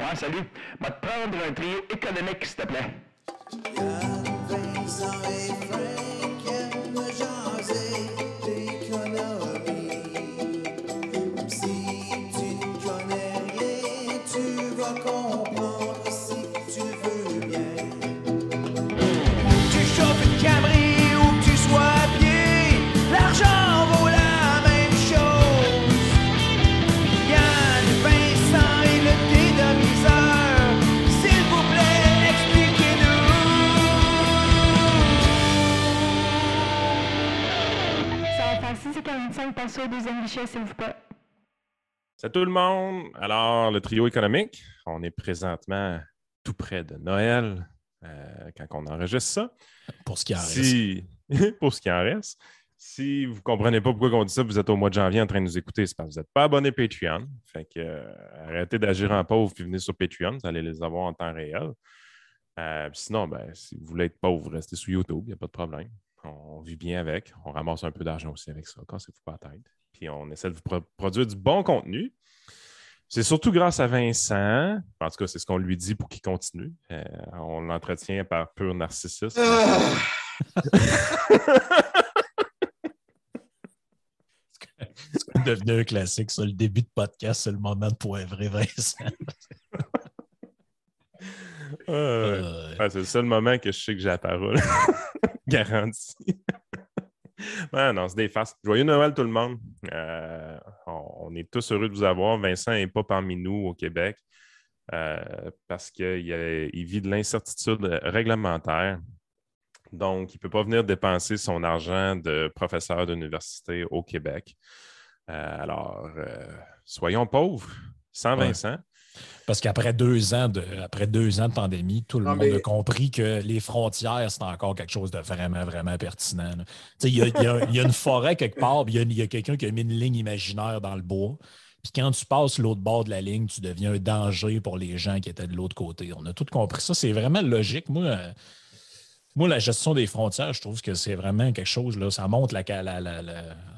Ouais, salut. Va te prendre un trio économique, s'il te plaît. Passer au deuxième guichet, s'il vous plaît. Salut tout le monde. Alors, le trio économique, on est présentement tout près de Noël euh, quand on enregistre ça. Pour ce qui en reste. Si... pour ce qui en reste. Si vous ne comprenez pas pourquoi on dit ça, vous êtes au mois de janvier en train de nous écouter, c'est parce que vous n'êtes pas abonné Patreon. Fait que euh, arrêtez d'agir en pauvre puis venez sur Patreon, vous allez les avoir en temps réel. Euh, sinon, ben, si vous voulez être pauvre, restez sur YouTube, il n'y a pas de problème. On vit bien avec. On ramasse un peu d'argent aussi avec ça, cassez-vous pas la tête. Puis on essaie de vous pro- produire du bon contenu. C'est surtout grâce à Vincent. En tout cas, c'est ce qu'on lui dit pour qu'il continue. Euh, on l'entretient par pur narcissisme. C'est devenu un classique, ça. Le début de podcast, c'est le moment de poivrer Vincent. Euh, Ouais, c'est le seul moment que je sais que j'ai la parole. Garanti. ouais, non, c'est des. Joyeux Noël, tout le monde. Euh, on, est tous heureux de vous avoir. Vincent n'est pas parmi nous au Québec euh, parce qu'il il vit de l'incertitude réglementaire. Donc, il ne peut pas venir dépenser son argent de professeur d'université au Québec. Euh, alors, soyons pauvres, sans Ouais. Vincent. Parce qu'après deux ans de après deux ans de pandémie, tout le Non, monde mais- a compris que les frontières, c'est encore quelque chose de vraiment, vraiment pertinent. Il y a, y a- il y a une forêt quelque part, puis il y a, il y a quelqu'un qui a mis une ligne imaginaire dans le bois. Puis quand tu passes l'autre bord de la ligne, tu deviens un danger pour les gens qui étaient de l'autre côté. On a tout compris ça. C'est vraiment logique. Moi, euh, moi, la gestion des frontières, je trouve que c'est vraiment quelque chose, là, ça montre la,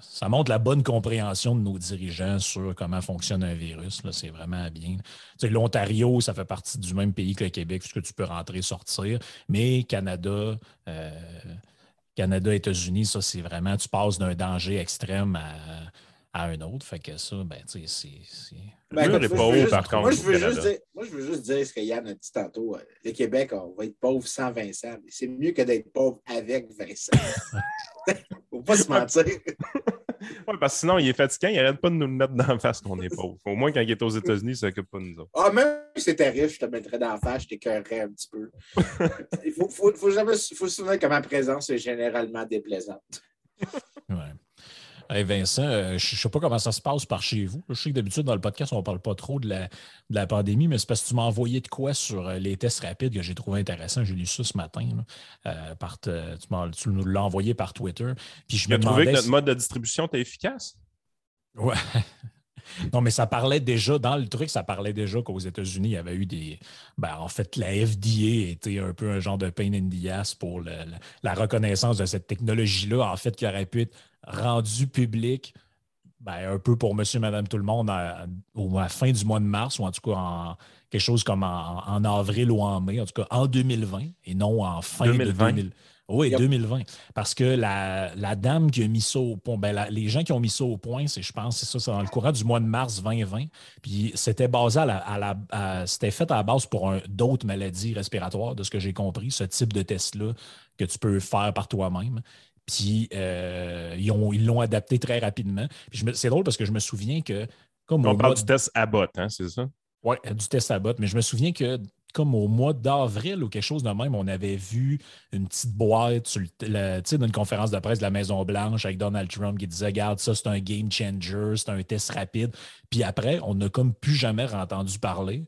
ça la bonne compréhension de nos dirigeants sur comment fonctionne un virus. C'est vraiment bien. Tu sais, L'Ontario, ça fait partie du même pays que le Québec, puisque tu peux rentrer, sortir. Mais Canada, euh, Canada, États-Unis, ça, c'est vraiment, tu passes d'un danger extrême à, à un autre. Fait que ça, ben, tu sais, c'est-. Ben, moi, je veux juste- dire, moi, je veux juste dire ce que Yann a dit tantôt. Euh, Le Québec, on va être pauvre sans Vincent. Mais c'est mieux que d'être pauvre avec Vincent. Faut pas se mentir. Ouais, parce que sinon, il est fatiguant, il arrête pas de nous le mettre d'en face qu'on est pauvre. Au moins, quand il est aux États-Unis, il s'occupe pas de nous autres. Ah, même si c'était riche, je te mettrais dans la face, je t'écœurerais un petit peu. Il faut, faut, faut jamais faut se souvenir que ma présence est généralement déplaisante. Ouais. Hey Vincent, euh, je ne sais pas comment ça se passe par chez vous. Je sais que d'habitude, dans le podcast, on ne parle pas trop de la, de la pandémie, mais c'est parce que tu m'as envoyé de quoi sur euh, les tests rapides que j'ai trouvé intéressant. J'ai lu ça ce matin. Euh, par tu, nous l'as envoyé par Twitter. Puis je Tu as trouvé que notre mode de distribution était efficace? Ouais. Non, mais ça parlait déjà, dans le truc, ça parlait déjà qu'aux États-Unis, il y avait eu des. Ben, en fait, la FDA était un peu un genre de pain in the ass pour le- le- la reconnaissance de cette technologie-là, en fait, qui aurait pu être rendue publique ben, un peu pour monsieur, madame, tout le monde à, la fin du mois de mars, ou en tout cas en quelque chose comme en, en avril ou en mai, en tout cas en 2020, et non en fin 2020. de 2000. Oui, Yep. 2020. Parce que la, la dame qui a mis ça au point, ben, la- les gens qui ont mis ça au point, c'est, je pense, c'est ça, c'est dans le courant du mois de mars 2020. Puis c'était basé à la, à la- à- c'était fait à la base pour d'autres maladies respiratoires, de ce que j'ai compris, ce type de test-là que tu peux faire par toi-même. Puis euh, ils, ont, ils l'ont adapté très rapidement. Puis c'est drôle parce que je me souviens que comme On parle mois du test Abbott, hein, c'est ça? oui, du test à botte. Mais je me souviens que, comme au mois d'avril ou quelque chose de même, on avait vu une petite boîte sur le, le- tu sais, dans une conférence de presse de la Maison-Blanche avec Donald Trump qui disait Regarde, ça, c'est un game changer, c'est un test rapide. Puis après, on n'a comme plus jamais entendu parler.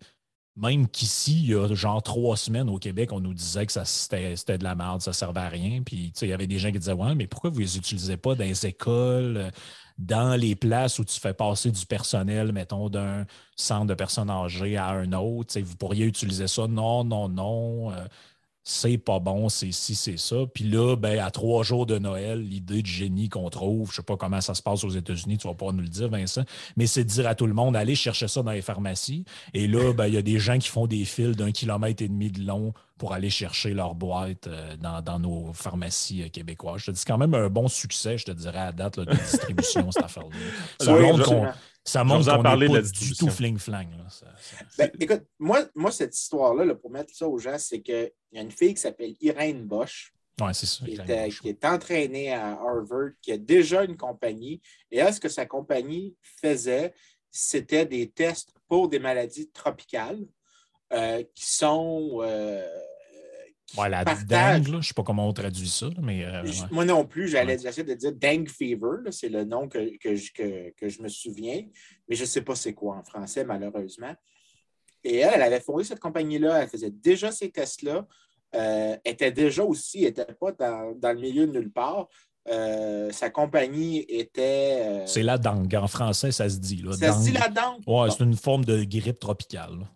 Même qu'ici, il y a genre trois semaines au Québec, on nous disait que c'était, de la merde, ça servait à rien. Puis, il y avait des gens qui disaient Ouais, mais pourquoi vous les utilisez pas dans les écoles, dans les places où tu fais passer du personnel, mettons, d'un centre de personnes âgées à un autre? Tu sais, vous pourriez utiliser ça? Non, non, non. Euh, c'est pas bon, c'est ci, c'est ça. Puis là, ben, à trois jours de Noël, l'idée de génie qu'on trouve, je sais pas comment ça se passe aux États-Unis, tu vas pas nous le dire, Vincent, mais c'est de dire à tout le monde, allez chercher ça dans les pharmacies. Et là, ben, il y a des gens qui font des fils d'un kilomètre et demi de long pour aller chercher leur boîte euh, dans, dans nos pharmacies euh, québécoises. Je te dis, c'est quand même un bon succès, je te dirais, à date là, de distribution, cette affaire-là. Ça Oui, montre qu'on ça montre qu'on n'est de pas du tout fling-flang. Ça- Ben, écoute, moi, moi, cette histoire-là, là, pour mettre ça aux gens, c'est qu'il y a une fille qui s'appelle Irène Bosch, Ouais, c'est ça. qui, est entraînée à Harvard, qui a déjà une compagnie. Et là, ce que sa compagnie faisait, c'était des tests pour des maladies tropicales euh, qui sont. euh, Ouais, la dingue, je ne sais pas comment on traduit ça, mais euh, ouais. Moi non plus, j'allais Ouais. de dire Dengue Fever, c'est le nom que, que, je, que- que je me souviens, mais je ne sais pas c'est quoi en français, malheureusement. Et elle, elle avait fondé cette compagnie-là, elle faisait déjà ces tests-là, euh, était déjà aussi, elle n'était pas dans, dans le milieu de nulle part. Euh, sa compagnie était. c'est la dengue. En français, ça se dit. Là, ça se dit la dengue? Ouais, Bon. c'est une forme de grippe tropicale. là.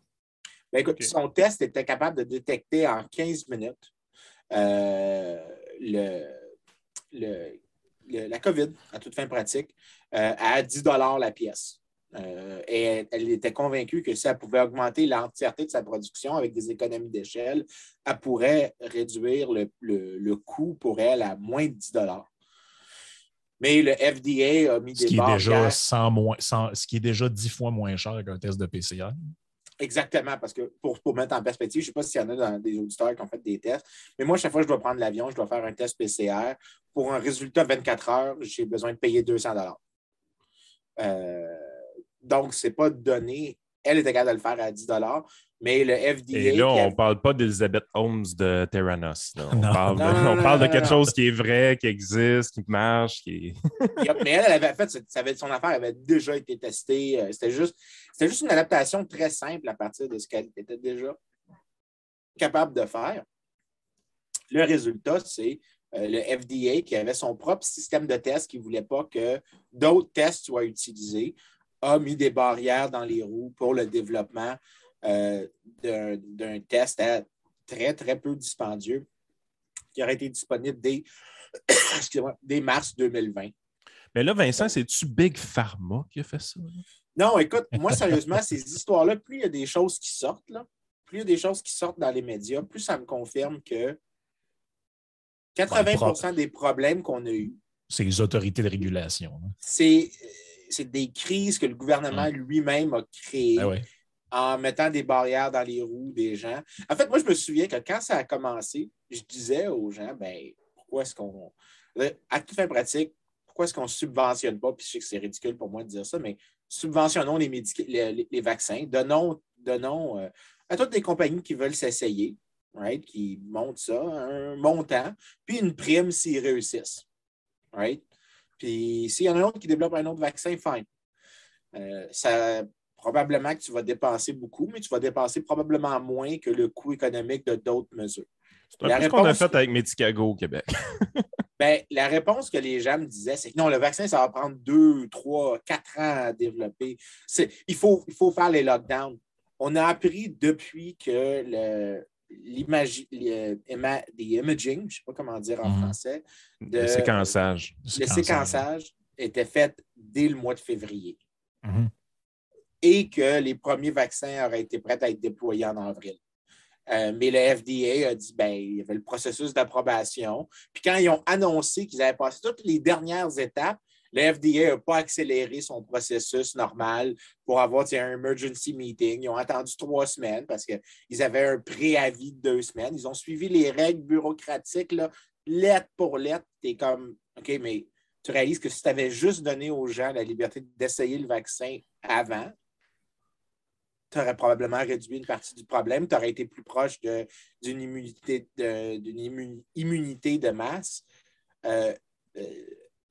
Ben, écoute, son test était capable de détecter en 15 minutes euh, le, le- le- la COVID, à toute fin pratique, euh, à 10 la pièce. Euh, et elle, elle était convaincue que si elle pouvait augmenter l'entièreté de sa production avec des économies d'échelle, elle pourrait réduire le, coût pour elle à moins de 10 Mais le FDA a mis Ce des qui, est déjà barrières. 100 moins, 100 ce qui est déjà 10 fois moins cher qu'un test de PCR. Exactement, parce que pour, pour mettre en perspective, je ne sais pas s'il y en a dans des auditeurs qui ont fait des tests, mais moi, chaque fois que je dois prendre l'avion, je dois faire un test PCR. Pour un résultat 24 heures, j'ai besoin de payer 200 Euh, Donc, ce n'est pas donné. Elle était capable de le faire à 10 mais le FDA. Et là, on a- ne parle pas d'Elizabeth Holmes de Terranos. On Non. parle de, Non, non, on non, parle de non, quelque non. chose qui est vrai, qui existe, qui marche, qui. Yep, mais elle, elle avait fait, ça avait- son affaire avait déjà été testée. Euh, C'était juste, c'était juste une adaptation très simple à partir de ce qu'elle était déjà capable de faire. Le résultat, c'est euh, le FDA qui avait son propre système de test qui ne voulait pas que d'autres tests soient utilisés, a mis des barrières dans les roues pour le développement euh, d'un d'un test à très, très peu dispendieux qui aurait été disponible dès, mars 2020. Mais là, Vincent, c'est-tu Big Pharma qui a fait ça? Non, écoute, moi, sérieusement, ces histoires-là, plus il y a des choses qui sortent, là, plus il y a des choses qui sortent dans les médias, plus ça me confirme que 80% des problèmes qu'on a eus, C'est les autorités de régulation. hein. c'est des crises que le gouvernement lui-même a créées ouais. En mettant des barrières dans les roues des gens. En fait, moi, je me souviens que quand ça a commencé, je disais aux gens, ben, pourquoi est-ce qu'on. À toute fin pratique, pourquoi est-ce qu'on ne subventionne pas, puis je sais que c'est ridicule pour moi de dire ça, mais subventionnons les- les vaccins, donnons, donnons euh, à toutes les compagnies qui veulent s'essayer, right, qui montent ça, un montant, puis une prime s'ils réussissent. Right? Puis s'il y en a un autre qui développe un autre vaccin, fine. Euh, ça, probablement que tu vas dépenser beaucoup, mais tu vas dépenser probablement moins que le coût économique de d'autres mesures. C'est un La peu ce qu'on a réponse- fait avec Medicago au Québec. Ben, la réponse que les gens me disaient, c'est que non, le vaccin, ça va prendre deux, trois, quatre ans à développer. Il faut, il faut faire les lockdowns. On a appris depuis que le, l'imagi- le- ima- the imaging, je ne sais pas comment dire en Mhm. français, de- Le séquençage. le Séquençage. séquençage était fait dès le mois de février. Mhm. Et que les premiers vaccins auraient été prêts à être déployés en avril. Euh, mais le FDA a dit, ben, il y avait le processus d'approbation. Puis quand ils ont annoncé qu'ils avaient passé toutes les dernières étapes, le FDA n'a pas accéléré son processus normal pour avoir un emergency meeting. Ils ont attendu trois semaines parce qu'ils avaient un préavis de deux semaines. Ils ont suivi les règles bureaucratiques, là, lettre pour lettre. Tu comme, OK, mais tu réalises que si tu avais juste donné aux gens la liberté d'essayer le vaccin avant, tu aurais probablement réduit une partie du problème. Tu aurais été plus proche d'une immunité, de, d'une immu- immunité de masse. Euh, euh,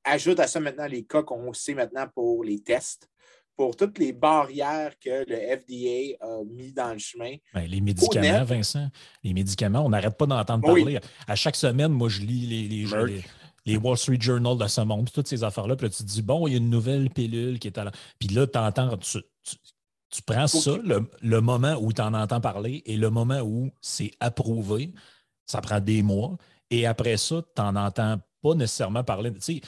ajoute à ça maintenant les cas qu'on sait maintenant pour les tests, pour toutes les barrières que le FDA a mis dans le chemin. Ben, les médicaments. Vincent, les médicaments, on n'arrête pas d'entendre Oui. parler. À chaque semaine, moi, je lis les, les, les- les Wall Street Journal de ce monde, puis toutes ces affaires-là. Puis là, tu te dis, bon, il y a une nouvelle pilule qui est à la. Puis là, tu entends, tu, tu- tu prends ça, le, le moment où tu en entends parler et le moment où c'est approuvé. Ça prend des mois. Et après ça, tu n'en entends pas nécessairement parler. Tu sais,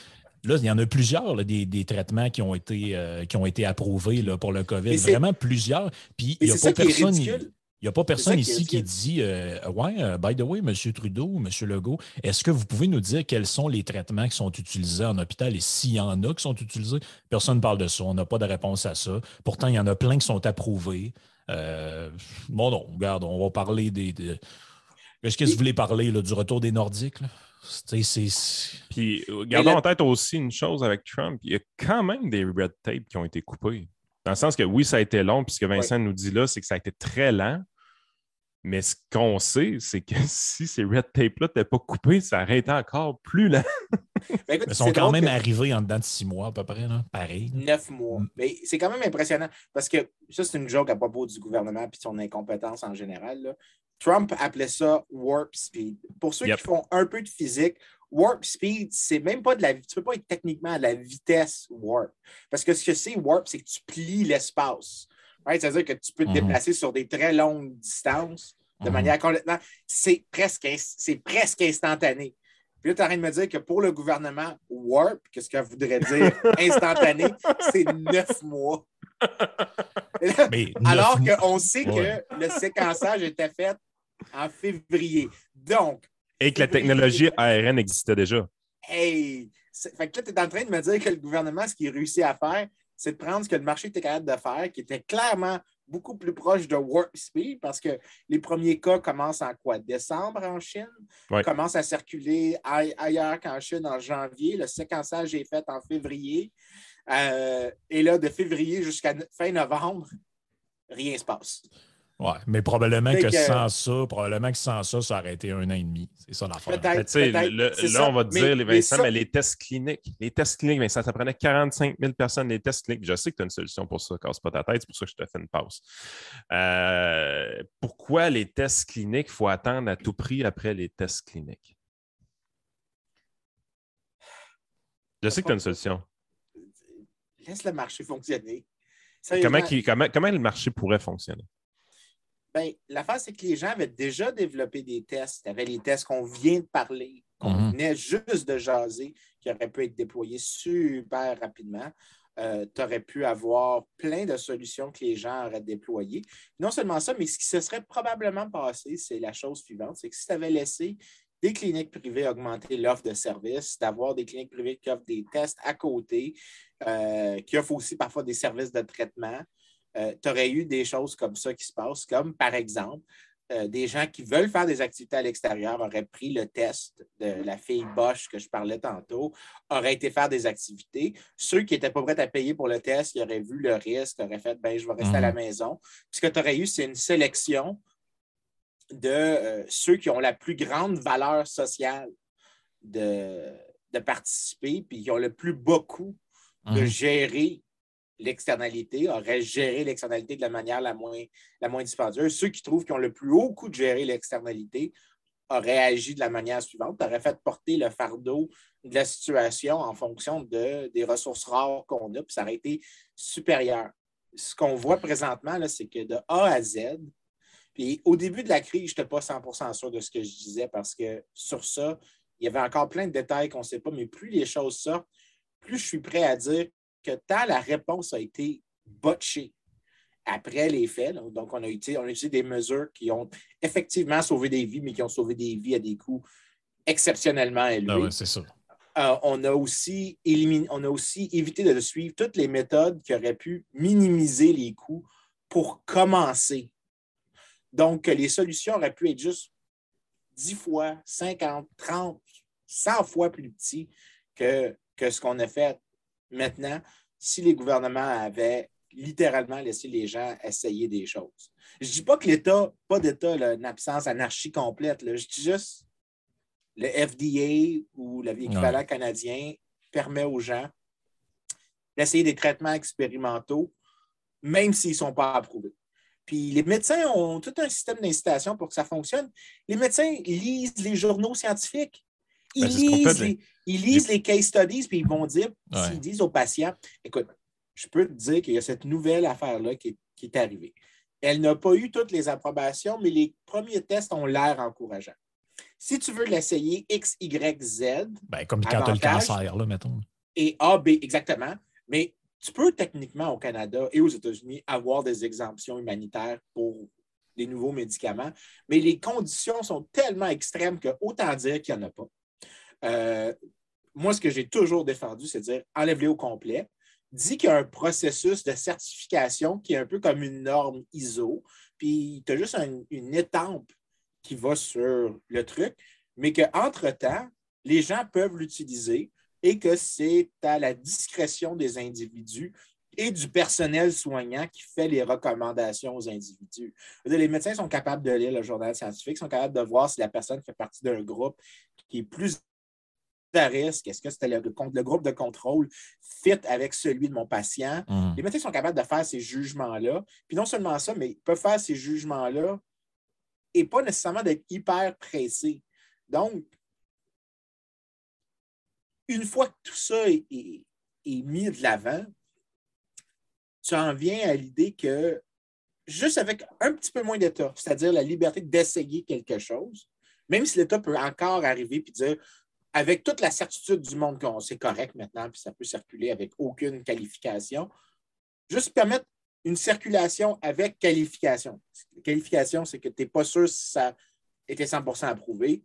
là, il y en a plusieurs, là, des, des traitements qui ont été, euh, qui ont été approuvés là, pour le COVID. Vraiment plusieurs. Puis il n'y a pas qui personne. ridicule. Il n'y a pas personne ici qui dit euh, Ouais, euh, by the way, M. Trudeau, M. Legault, est-ce que vous pouvez nous dire quels sont les traitements qui sont utilisés en hôpital et s'il y en a qui sont utilisés? Personne ne parle de ça. On n'a pas de réponse à ça. Pourtant, il y en a plein qui sont approuvés. Euh, bon, non, regarde, on va parler des. des- Qu'est-ce que vous voulez parler là, du retour des Nordiques? là? Puis, gardons en tête aussi une chose avec Trump. Il y a quand même des red tape qui ont été coupés. Dans le sens que oui, ça a été long. Puis ce que Vincent nous dit là, c'est que ça a été très lent. Mais ce qu'on sait, c'est que si ces red tapes-là n'étaient pas coupés, ça aurait été encore plus lent. Ben, écoute, Ils sont quand même que- arrivés en dedans de six mois à peu près, là. pareil. Neuf mois. Mm. Mais c'est quand même impressionnant parce que ça, c'est une joke à propos du gouvernement et de son incompétence en général. là. Trump appelait ça warp speed. Pour ceux Yep. qui font un peu de physique, warp speed, c'est même pas de la. Tu peux pas être techniquement à la vitesse warp. Parce que ce que c'est warp, c'est que tu plies l'espace. Right? C'est-à-dire que tu peux te Mhm. déplacer sur des très longues distances de Mhm. manière complètement. C'est presque, presque instantané. Puis là, tu es en train de me dire que pour le gouvernement, warp, qu'est-ce que ça voudrait dire? Instantané, c'est neuf mois. Et là, Mais alors qu'on sait Ouais. que le séquençage était fait en février. Donc, Et que la technologie ARN existait déjà. hey, fait que là, tu es en train de me dire que le gouvernement, ce qu'il réussit à faire, c'est de prendre ce que le marché était capable de faire, qui était clairement beaucoup plus proche de Warp Speed, parce que les premiers cas commencent en quoi? Décembre en Chine? Ouais. Commencent à circuler ai- ailleurs qu'en Chine en janvier. Le séquençage est fait en février. Euh, et là, de février jusqu'à fin novembre, rien ne se passe. Ouais, mais probablement que, que- sans ça, probablement que sans ça, ça aurait été un an et demi. C'est ça l'affaire. Là, ça. on va te Mais- dire, les mais Vincent, ça- mais les tests cliniques. Les tests cliniques, Vincent, ça prenait 45 000 personnes, les tests cliniques. Je sais que tu as une solution pour ça, casse pas ta tête, c'est pour ça que je te fais une pause. Euh, pourquoi les tests cliniques, il faut attendre à tout prix après les tests cliniques? Je sais que tu as une solution. Laisse le marché fonctionner. Comment le marché pourrait fonctionner? Ben, l'affaire, c'est que les gens avaient déjà développé des tests. Il y avait les tests qu'on vient de parler, qu'on Mhm. venait juste de jaser, qui auraient pu être déployés super rapidement. tu aurais pu avoir plein de solutions que les gens auraient déployées. Non seulement ça, mais ce qui se serait probablement passé, c'est la chose suivante, c'est que si tu avais laissé des cliniques privées augmenter l'offre de services, d'avoir des cliniques privées qui offrent des tests à côté, euh, qui offrent aussi parfois des services de traitement, tu aurais eu des choses comme ça qui se passent, comme par exemple, euh, des gens qui veulent faire des activités à l'extérieur auraient pris le test de la fille Bosch que je parlais tantôt, auraient été faire des activités. Ceux qui n'étaient pas prêts à payer pour le test, ils auraient vu le risque, auraient fait ben, je vais rester à la maison. Puis ce que tu aurais eu, c'est une sélection de euh, ceux qui ont la plus grande valeur sociale de, de participer, puis qui ont le plus bas coût de Mhm. gérer l'externalité, auraient géré l'externalité de la manière la moins, la moins dispendieuse. Ceux qui trouvent qu'ils ont le plus haut coût de gérer l'externalité auraient agi de la manière suivante, auraient fait porter le fardeau de la situation en fonction de, des ressources rares qu'on a, puis ça aurait été supérieur. Ce qu'on voit présentement, c'est que de A à Z, puis au début de la crise, je n'étais pas 100% sûr de ce que je disais parce que sur ça, il y avait encore plein de détails qu'on ne sait pas, mais plus les choses sortent, plus je suis prêt à dire que tant la réponse a été botchée après les faits, donc on a, utilisé, on a utilisé des mesures qui ont effectivement sauvé des vies, mais qui ont sauvé des vies à des coûts exceptionnellement élevés. Ah ouais, c'est ça. Euh, on, a aussi éliminé, on a aussi évité de suivre toutes les méthodes qui auraient pu minimiser les coûts pour commencer. Donc, les solutions auraient pu être juste 10 fois, 50, 30, 100 fois plus petits que, que ce qu'on a fait maintenant si les gouvernements avaient littéralement laissé les gens essayer des choses. Je ne dis pas que l'État, pas d'État, une absence anarchie complète. là. Je dis juste le FDA ou l'équivalent canadien permet aux gens d'essayer des traitements expérimentaux, même s'ils ne sont pas approuvés. Puis les médecins ont tout un système d'incitation pour que ça fonctionne. Les médecins lisent les journaux scientifiques. Ils, Ben, qu'on lisent, fait, les, ils lisent les case studies, puis ils vont dire, Ouais. s'ils disent aux patients, écoute, je peux te dire qu'il y a cette nouvelle affaire-là qui, est- qui est arrivée. Elle n'a pas eu toutes les approbations, mais les premiers tests ont l'air encourageants. Si tu veux l'essayer X, Y, Z Ben, comme quand tu as le cancer, là, mettons. et A, B, exactement, mais tu peux techniquement au Canada et aux États-Unis avoir des exemptions humanitaires pour les nouveaux médicaments, mais les conditions sont tellement extrêmes que autant dire qu'il n'y en a pas. Euh, moi, ce que j'ai toujours défendu, c'est de dire enlève-les au complet. Dis qu'il y a un processus de certification qui est un peu comme une norme ISO, puis tu as juste un- une étampe qui va sur le truc, mais qu'entre-temps, les gens peuvent l'utiliser et que c'est à la discrétion des individus et du personnel soignant qui fait les recommandations aux individus. Les médecins sont capables de lire le journal scientifique, sont capables de voir si la personne fait partie d'un groupe qui est plus Est-ce que c'était le, le groupe de contrôle fit avec celui de mon patient? Mhm. Les médecins sont capables de faire ces jugements-là. Puis non seulement ça, mais ils peuvent faire ces jugements-là et pas nécessairement d'être hyper pressés. Donc, une fois que tout ça est, est- est mis de l'avant, tu en viens à l'idée que juste avec un petit peu moins d'État, c'est-à-dire la liberté d'essayer quelque chose, même si l'État peut encore arriver et dire avec toute la certitude du monde qu'on c'est correct maintenant, puis ça peut circuler avec aucune qualification, juste permettre une circulation avec qualification. Qualification, c'est que tu n'es pas sûr si ça était 100% approuvé.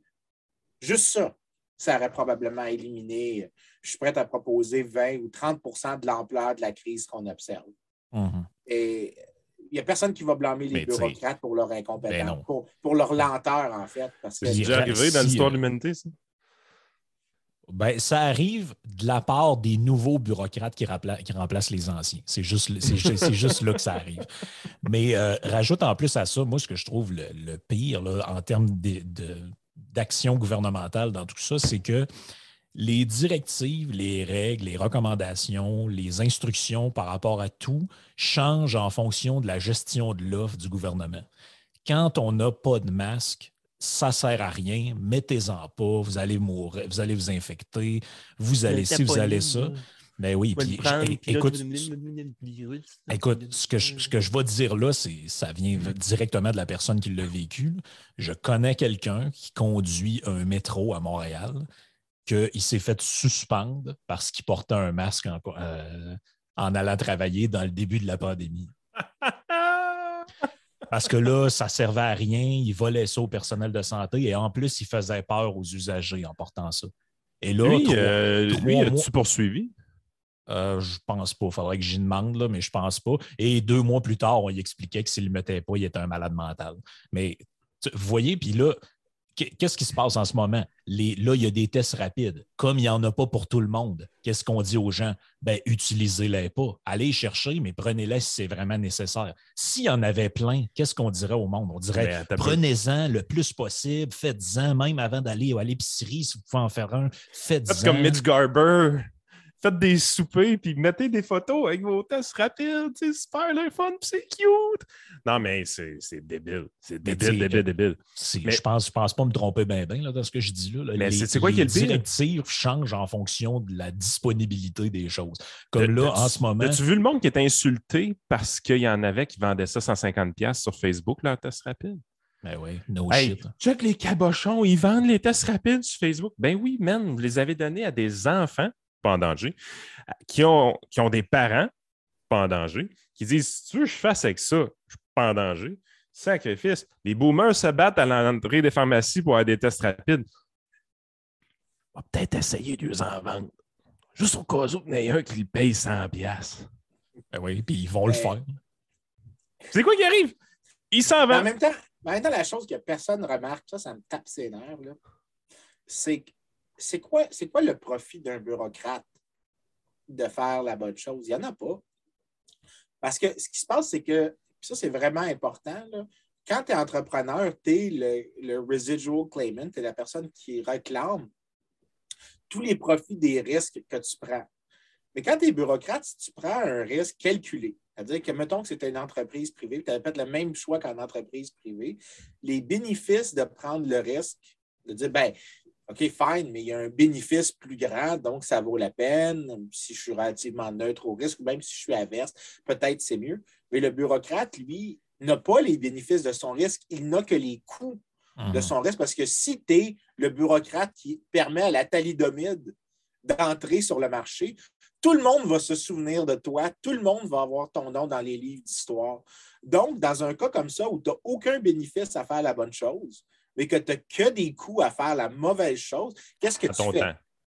Juste ça, ça aurait probablement éliminé, je suis prêt à proposer 20 ou 30% de l'ampleur de la crise qu'on observe. Mhm. Et il n'y a personne qui va blâmer les Mais bureaucrates pour leur ben incompétence, pour, pour leur lenteur, en fait. Parce que Je C'est déjà arrivé dans l'histoire euh, de l'humanité, ça? Ben, ça arrive de la part des nouveaux bureaucrates qui, qui remplacent les anciens. C'est juste, là que ça arrive. Mais euh, rajoute en plus à ça, moi, ce que je trouve le, le pire là, en termes d'action gouvernementale dans tout ça, c'est que les directives, les règles, les recommandations, les instructions par rapport à tout changent en fonction de la gestion de l'offre du gouvernement. Quand on n'a pas de masque, ça ne sert à rien, mettez-en pas, vous allez mourir, vous allez vous infecter, vous allez ci, vous allez ça. Ben oui, puis écoute, écoute, ce que, je, ce que je vais dire là, c'est ça vient directement de la personne qui l'a vécu. Je connais quelqu'un qui conduit un métro à Montréal, qu'il s'est fait suspendre parce qu'il portait un masque en, euh, en allant travailler dans le début de la pandémie. Parce que là, ça servait à rien, il volait ça au personnel de santé et en plus, il faisait peur aux usagers en portant ça. Et là, Lui, trois- euh, trois lui mois- as-tu poursuivu? euh, je pense pas. Il faudrait que j'y demande, là, mais je pense pas. Et deux mois plus tard, on lui expliquait que s'il ne le mettait pas, il était un malade mental. Mais vous voyez, puis là, qu'est-ce qui se passe en ce moment? Les, là, il y a des tests rapides. Comme il n'y en a pas pour tout le monde, qu'est-ce qu'on dit aux gens? Ben, utilisez-les pas. Allez chercher, mais prenez-les si c'est vraiment nécessaire. S'il y en avait plein, qu'est-ce qu'on dirait au monde? On dirait peu. prenez-en le plus possible, faites-en, même avant d'aller à l'épicerie, si vous pouvez en faire un, faites-en. Faites comme Mitch Garber. Faites des soupers, puis mettez des photos avec vos tests rapides. C'est super le fun, puis c'est cute. Non, mais c'est débile. C'est débile, débile, débile. Mais- Je pense, je pense pas me tromper bien bien dans ce que je dis là. là. Mais c'est- quoi qui est le directives changent en fonction de la disponibilité des choses. Comme là, en ce moment, As-tu vu le monde qui est insulté parce qu'il y en avait qui vendaient ça 150$ sur Facebook, leur test rapide? ben oui, no Hey, shit. check les cabochons, ils vendent les tests rapides sur Facebook. Ben oui, man, vous les avez donnés à des enfants, pas en danger, qui ont, qui ont des parents, pas en danger, qui disent si tu veux que je fasse avec ça, je suis pas en danger. Sacrifice. Les boomers se battent à l'entrée des pharmacies pour avoir des tests rapides. On va peut-être essayer de les en vendre. Juste au cas où il y en ait un qui le paye 100$. piastres. Ben oui, puis ils vont le Mais- faire. C'est quoi qui arrive? Ils s'en Mais en même temps, en même temps, la chose que personne ne remarque, ça, ça me tape ses nerfs, là, c'est que- c'est quoi, c'est quoi le profit d'un bureaucrate de faire la bonne chose? Il n'y en a pas. Parce que ce qui se passe, c'est que, ça, c'est vraiment important, quand tu es entrepreneur, tu es le, le residual claimant, tu es la personne qui réclame tous les profits des risques que tu prends. Mais quand tu es bureaucrate, si tu prends un risque calculé, c'est-à-dire que, mettons que c'était une entreprise privée, tu avais fait le même choix qu'en entreprise privée, les bénéfices de prendre le risque, de dire, ben, OK, fine, mais il y a un bénéfice plus grand, donc ça vaut la peine. Si je suis relativement neutre au risque, ou même si je suis averse, peut-être c'est mieux. Mais le bureaucrate, lui, n'a pas les bénéfices de son risque, il n'a que les coûts de Mhm. son risque parce que si tu es le bureaucrate qui permet à la thalidomide d'entrer sur le marché, tout le monde va se souvenir de toi, tout le monde va avoir ton nom dans les livres d'histoire. Donc, dans un cas comme ça où tu n'as aucun bénéfice à faire la bonne chose, mais que tu n'as que des coûts à faire la mauvaise chose, qu'est-ce que À tu fais? temps.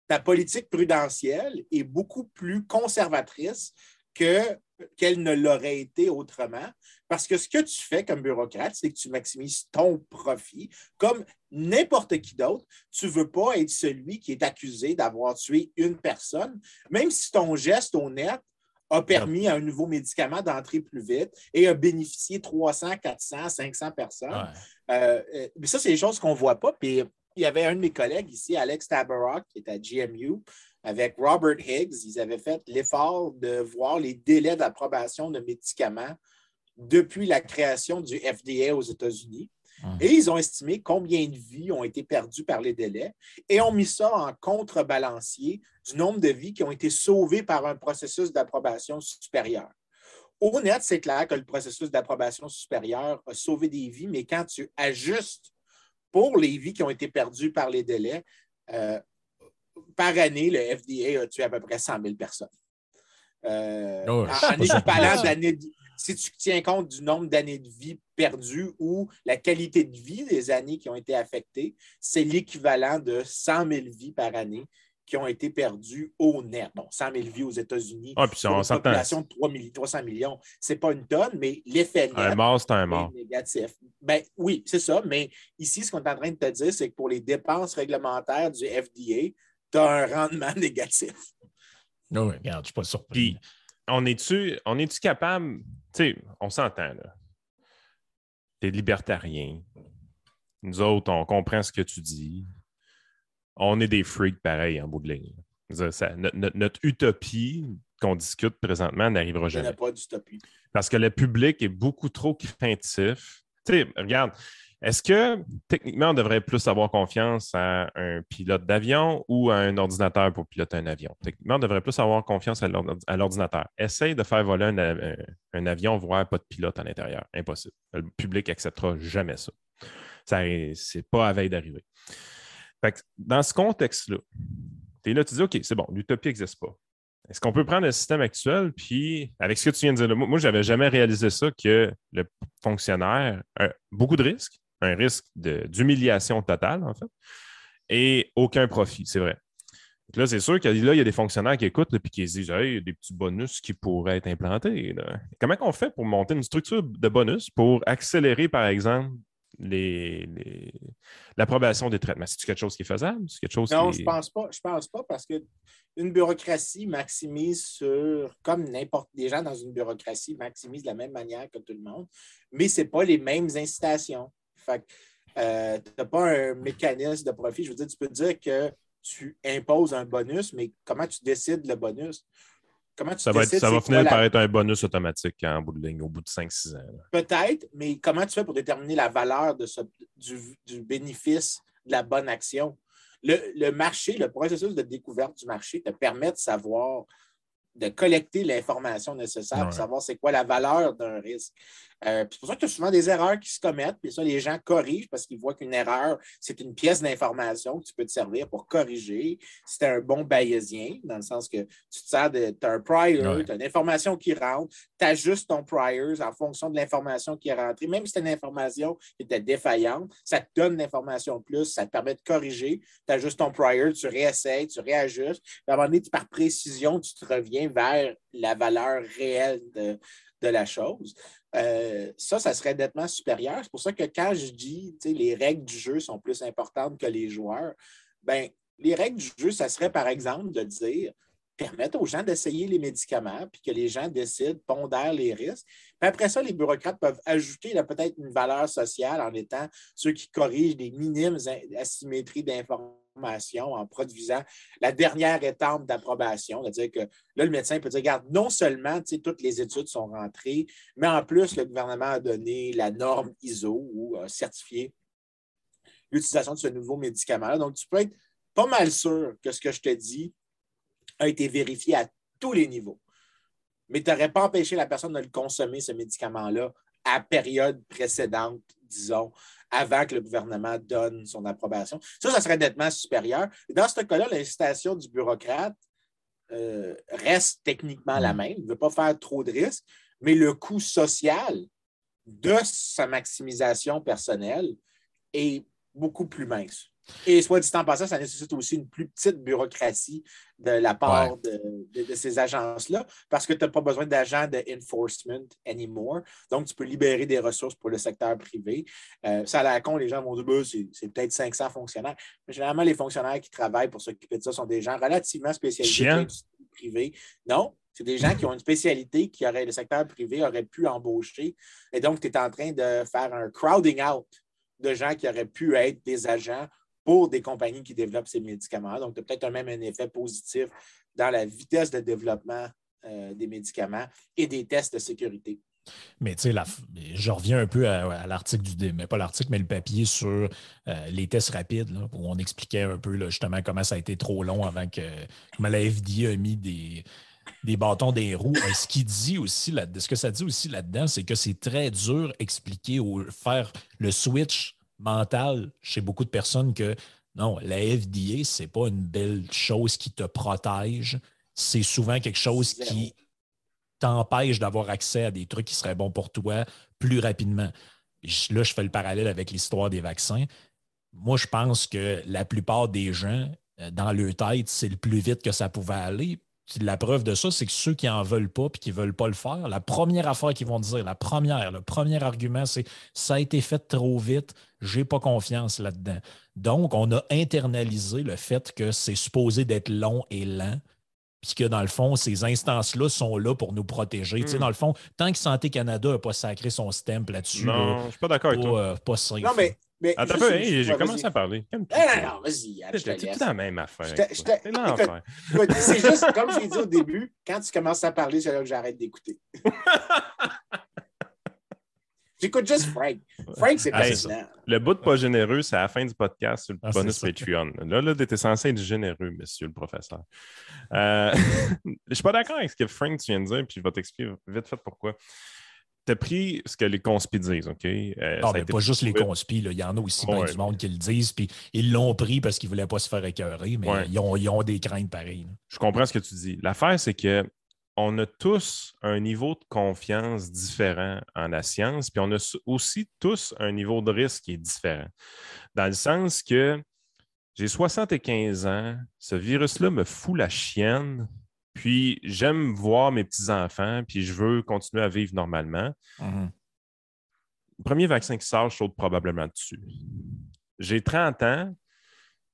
ta politique prudentielle est beaucoup plus conservatrice que qu'elle ne l'aurait été autrement. Parce que ce que tu fais comme bureaucrate, c'est que tu maximises ton profit. Comme n'importe qui d'autre, tu ne veux pas être celui qui est accusé d'avoir tué une personne, même si ton geste honnête a permis à un nouveau médicament d'entrer plus vite et a bénéficié 300, 400, 500 personnes. Ouais. Euh, euh, mais ça, c'est des choses qu'on ne voit pas. Puis il y avait un de mes collègues ici, Alex Tabarrok, qui est à GMU, avec Robert Higgs. Ils avaient fait l'effort de voir les délais d'approbation de médicaments depuis la création du FDA aux États-Unis. Mhm. Et ils ont estimé combien de vies ont été perdues par les délais et ont mis ça en contrebalancier du nombre de vies qui ont été sauvées par un processus d'approbation supérieur. Au net, c'est clair que le processus d'approbation supérieure a sauvé des vies, mais quand tu ajustes pour les vies qui ont été perdues par les délais, euh, par année, le FDA a tué à peu près 100 000 personnes. Euh, Oh, en- en si tu tiens compte du nombre d'années de vie perdues ou la qualité de vie des années qui ont été affectées, c'est l'équivalent de 100 000 vies par année qui ont été perdues au net. Bon, 100 000 vies aux États-Unis. Ah, puis Pour on une s'entend. population de 3 milli- 300 millions, ce n'est pas une tonne, mais l'effet net Un mort, c'est un mort. est négatif. Ben, oui, c'est ça, mais ici, ce qu'on est en train de te dire, c'est que pour les dépenses réglementaires du FDA, tu as un rendement négatif. Oui, regarde, je ne suis pas surpris. Puis, on est-tu on est capable, tu sais, on s'entend, là. T'es libertarien. Nous autres, on comprend ce que tu dis. On est des freaks pareils en bout de ligne. Ça- notre, notre- utopie qu'on discute présentement n'arrivera Il n'y jamais. a pas d'utopie. Parce que le public est beaucoup trop craintif. Tu sais, regarde, est-ce que techniquement, on devrait plus avoir confiance à un pilote d'avion ou à un ordinateur pour piloter un avion? Techniquement, on devrait plus avoir confiance à l'ord- à l'ordinateur. Essaye de faire voler un, un avion, voir pas de pilote à l'intérieur. Impossible. Le public n'acceptera jamais ça. ça c'est pas à veille d'arriver. Dans ce contexte-là, tu es là, tu dis OK, c'est bon, l'utopie n'existe pas. Est-ce qu'on peut prendre le système actuel, puis avec ce que tu viens de dire, moi, je n'avais jamais réalisé ça, que le fonctionnaire a beaucoup de risques, un risque d'humiliation totale, en fait, et aucun profit, c'est vrai. Donc Là, c'est sûr que là, il y a des fonctionnaires qui écoutent et qui se disent Hey, il y a des petits bonus qui pourraient être implantés. là. Comment on fait pour monter une structure de bonus pour accélérer, par exemple, les- les- l'approbation des traitements? C'est quelque chose qui est faisable? Quelque chose Non, qui je est- pense pas. Je pense pas parce que une bureaucratie maximise sur, comme n'importe des gens dans une bureaucratie maximisent de la même manière que tout le monde, mais ce n'est pas les mêmes incitations. Fait euh, tu n'as pas un mécanisme de profit. Je veux dire, tu peux dire que tu imposes un bonus, mais comment tu décides le bonus? Comment tu Ça va, être- ça va finir la- par être un bonus automatique en bout de ligne, au bout de 5-6 ans. Peut-être, mais comment tu fais pour déterminer la valeur de ce- du, du bénéfice de la bonne action? Le, le marché, le processus de découverte du marché te permet de savoir, de collecter l'information nécessaire Ouais. pour savoir c'est quoi la valeur d'un risque. Euh, c'est pour ça que tu as souvent des erreurs qui se commettent, puis ça, les gens corrigent parce qu'ils voient qu'une erreur, c'est une pièce d'information que tu peux te servir pour corriger. C'est un bon bayésien, dans le sens que tu te sers de. Tu as un prior, Ouais. tu as une information qui rentre, tu ajustes ton priors en fonction de l'information qui est rentrée. Même si c'est une information qui était défaillante, ça te donne l'information plus, ça te permet de corriger. Tu ajustes ton prior, tu réessayes, tu réajustes. Puis à un moment donné, tu- par précision, tu te reviens vers la valeur réelle de, de la chose. Euh, ça, ça serait nettement supérieur. C'est pour ça que quand je dis les règles du jeu sont plus importantes que les joueurs, ben, les règles du jeu, ça serait par exemple de dire permettre aux gens d'essayer les médicaments, puis que les gens décident, pondèrent les risques. Puis après ça, les bureaucrates peuvent ajouter peut-être une valeur sociale en étant ceux qui corrigent des minimes in- asymétries en produisant la dernière étape d'approbation. C'est-à-dire que là, le médecin peut dire, regarde, non seulement toutes les études sont rentrées, mais en plus, le gouvernement a donné la norme ISO ou a certifié l'utilisation de ce nouveau médicament. Donc, tu peux être pas mal sûr que ce que je te dis a été vérifié à tous les niveaux. Mais tu n'aurais pas empêché la personne de le consommer, ce médicament-là, à période précédente disons, avant que le gouvernement donne son approbation. Ça, ça serait nettement supérieur. Dans ce cas-là, l'incitation du bureaucrate euh, reste techniquement la même. Il ne veut pas faire trop de risques, mais le coût social de sa maximisation personnelle est beaucoup plus mince. Et soit dit en passant, ça nécessite aussi une plus petite bureaucratie de la part de, de- de ces agences-là parce que tu n'as pas besoin d'agents de enforcement anymore. Donc, tu peux libérer des ressources pour le secteur privé. Euh, ça a l'air con, les gens vont dire Ben, c'est peut-être 500 fonctionnaires. Mais généralement, les fonctionnaires qui travaillent pour s'occuper de ça sont des gens relativement spécialisés dans l'industrie privée. Non, c'est des gens qui ont une spécialité qui aurait, le secteur privé aurait pu embaucher. Et donc, tu es en train de faire un crowding out de gens qui auraient pu être des agents pour des compagnies qui développent ces médicaments. Donc, tu as peut-être même un effet positif dans la vitesse de développement euh, des médicaments et des tests de sécurité. Mais tu sais, je reviens un peu à, l'article du mais pas l'article, mais le papier sur euh, les tests rapides, où on expliquait un peu justement comment ça a été trop long avant que la FDA a mis des, des bâtons des roues. Ce dit aussi là, ce que ça dit aussi là-dedans, c'est que c'est très dur expliquer ou faire le switch mental chez beaucoup de personnes que non, la FDA, c'est pas une belle chose qui te protège. C'est souvent quelque chose qui t'empêche d'avoir accès à des trucs qui seraient bons pour toi plus rapidement. Je- Là, je fais le parallèle avec l'histoire des vaccins. Moi, je pense que la plupart des gens, euh, dans leur tête, c'est le plus vite que ça pouvait aller. La preuve de ça, c'est que ceux qui n'en veulent pas et qui ne veulent pas le faire, la première affaire qu'ils vont dire, la première, le premier argument, c'est ça a été fait trop vite, j'ai pas confiance là-dedans. Donc, on a internalisé le fait que c'est supposé d'être long et lent, puis que dans le fond, ces instances-là sont là pour nous protéger. Tu sais, Hmm. dans le fond, tant que Santé Canada n'a pas sacré son stamp là-dessus, là, Non, je suis pas d'accord avec pas, toi. euh, pas safe. Non, mais. Mais Attends un peu, hey, j'ai commencé à parler. Calme-toi. Non, non, non, vas-y. Tout la même affaire. C'est l'enfer. C'est juste, comme j'ai dit au début, quand tu commences à parler, c'est là que j'arrête d'écouter. J'écoute juste Frank. Frank, c'est Hey, fascinant. Le bout de pas généreux, c'est à la fin du podcast sur le Ah, bonus. Patreon. Là, là, tu étais censé être généreux, monsieur le professeur. Euh, je suis pas d'accord avec ce que Frank tu viens de dire, puis je vais t'expliquer vite fait pourquoi. Tu as pris ce que les conspis disent, OK? Euh, ça Non, a mais pas juste les conspis. Il y en a aussi Ouais, bien du monde qui le disent, puis ils l'ont pris parce qu'ils ne voulaient pas se faire écœurer, mais Ouais. ils, ont, ils ont des craintes pareilles. là. Je comprends ce que tu dis. L'affaire, c'est que on a tous un niveau de confiance différent en la science, puis on a aussi tous un niveau de risque qui est différent. Dans le sens que j'ai 75 ans, ce virus-là me fout la chienne, puis j'aime voir mes petits-enfants, puis je veux continuer à vivre normalement. Le premier vaccin qui sort, je saute probablement dessus. J'ai 30 ans,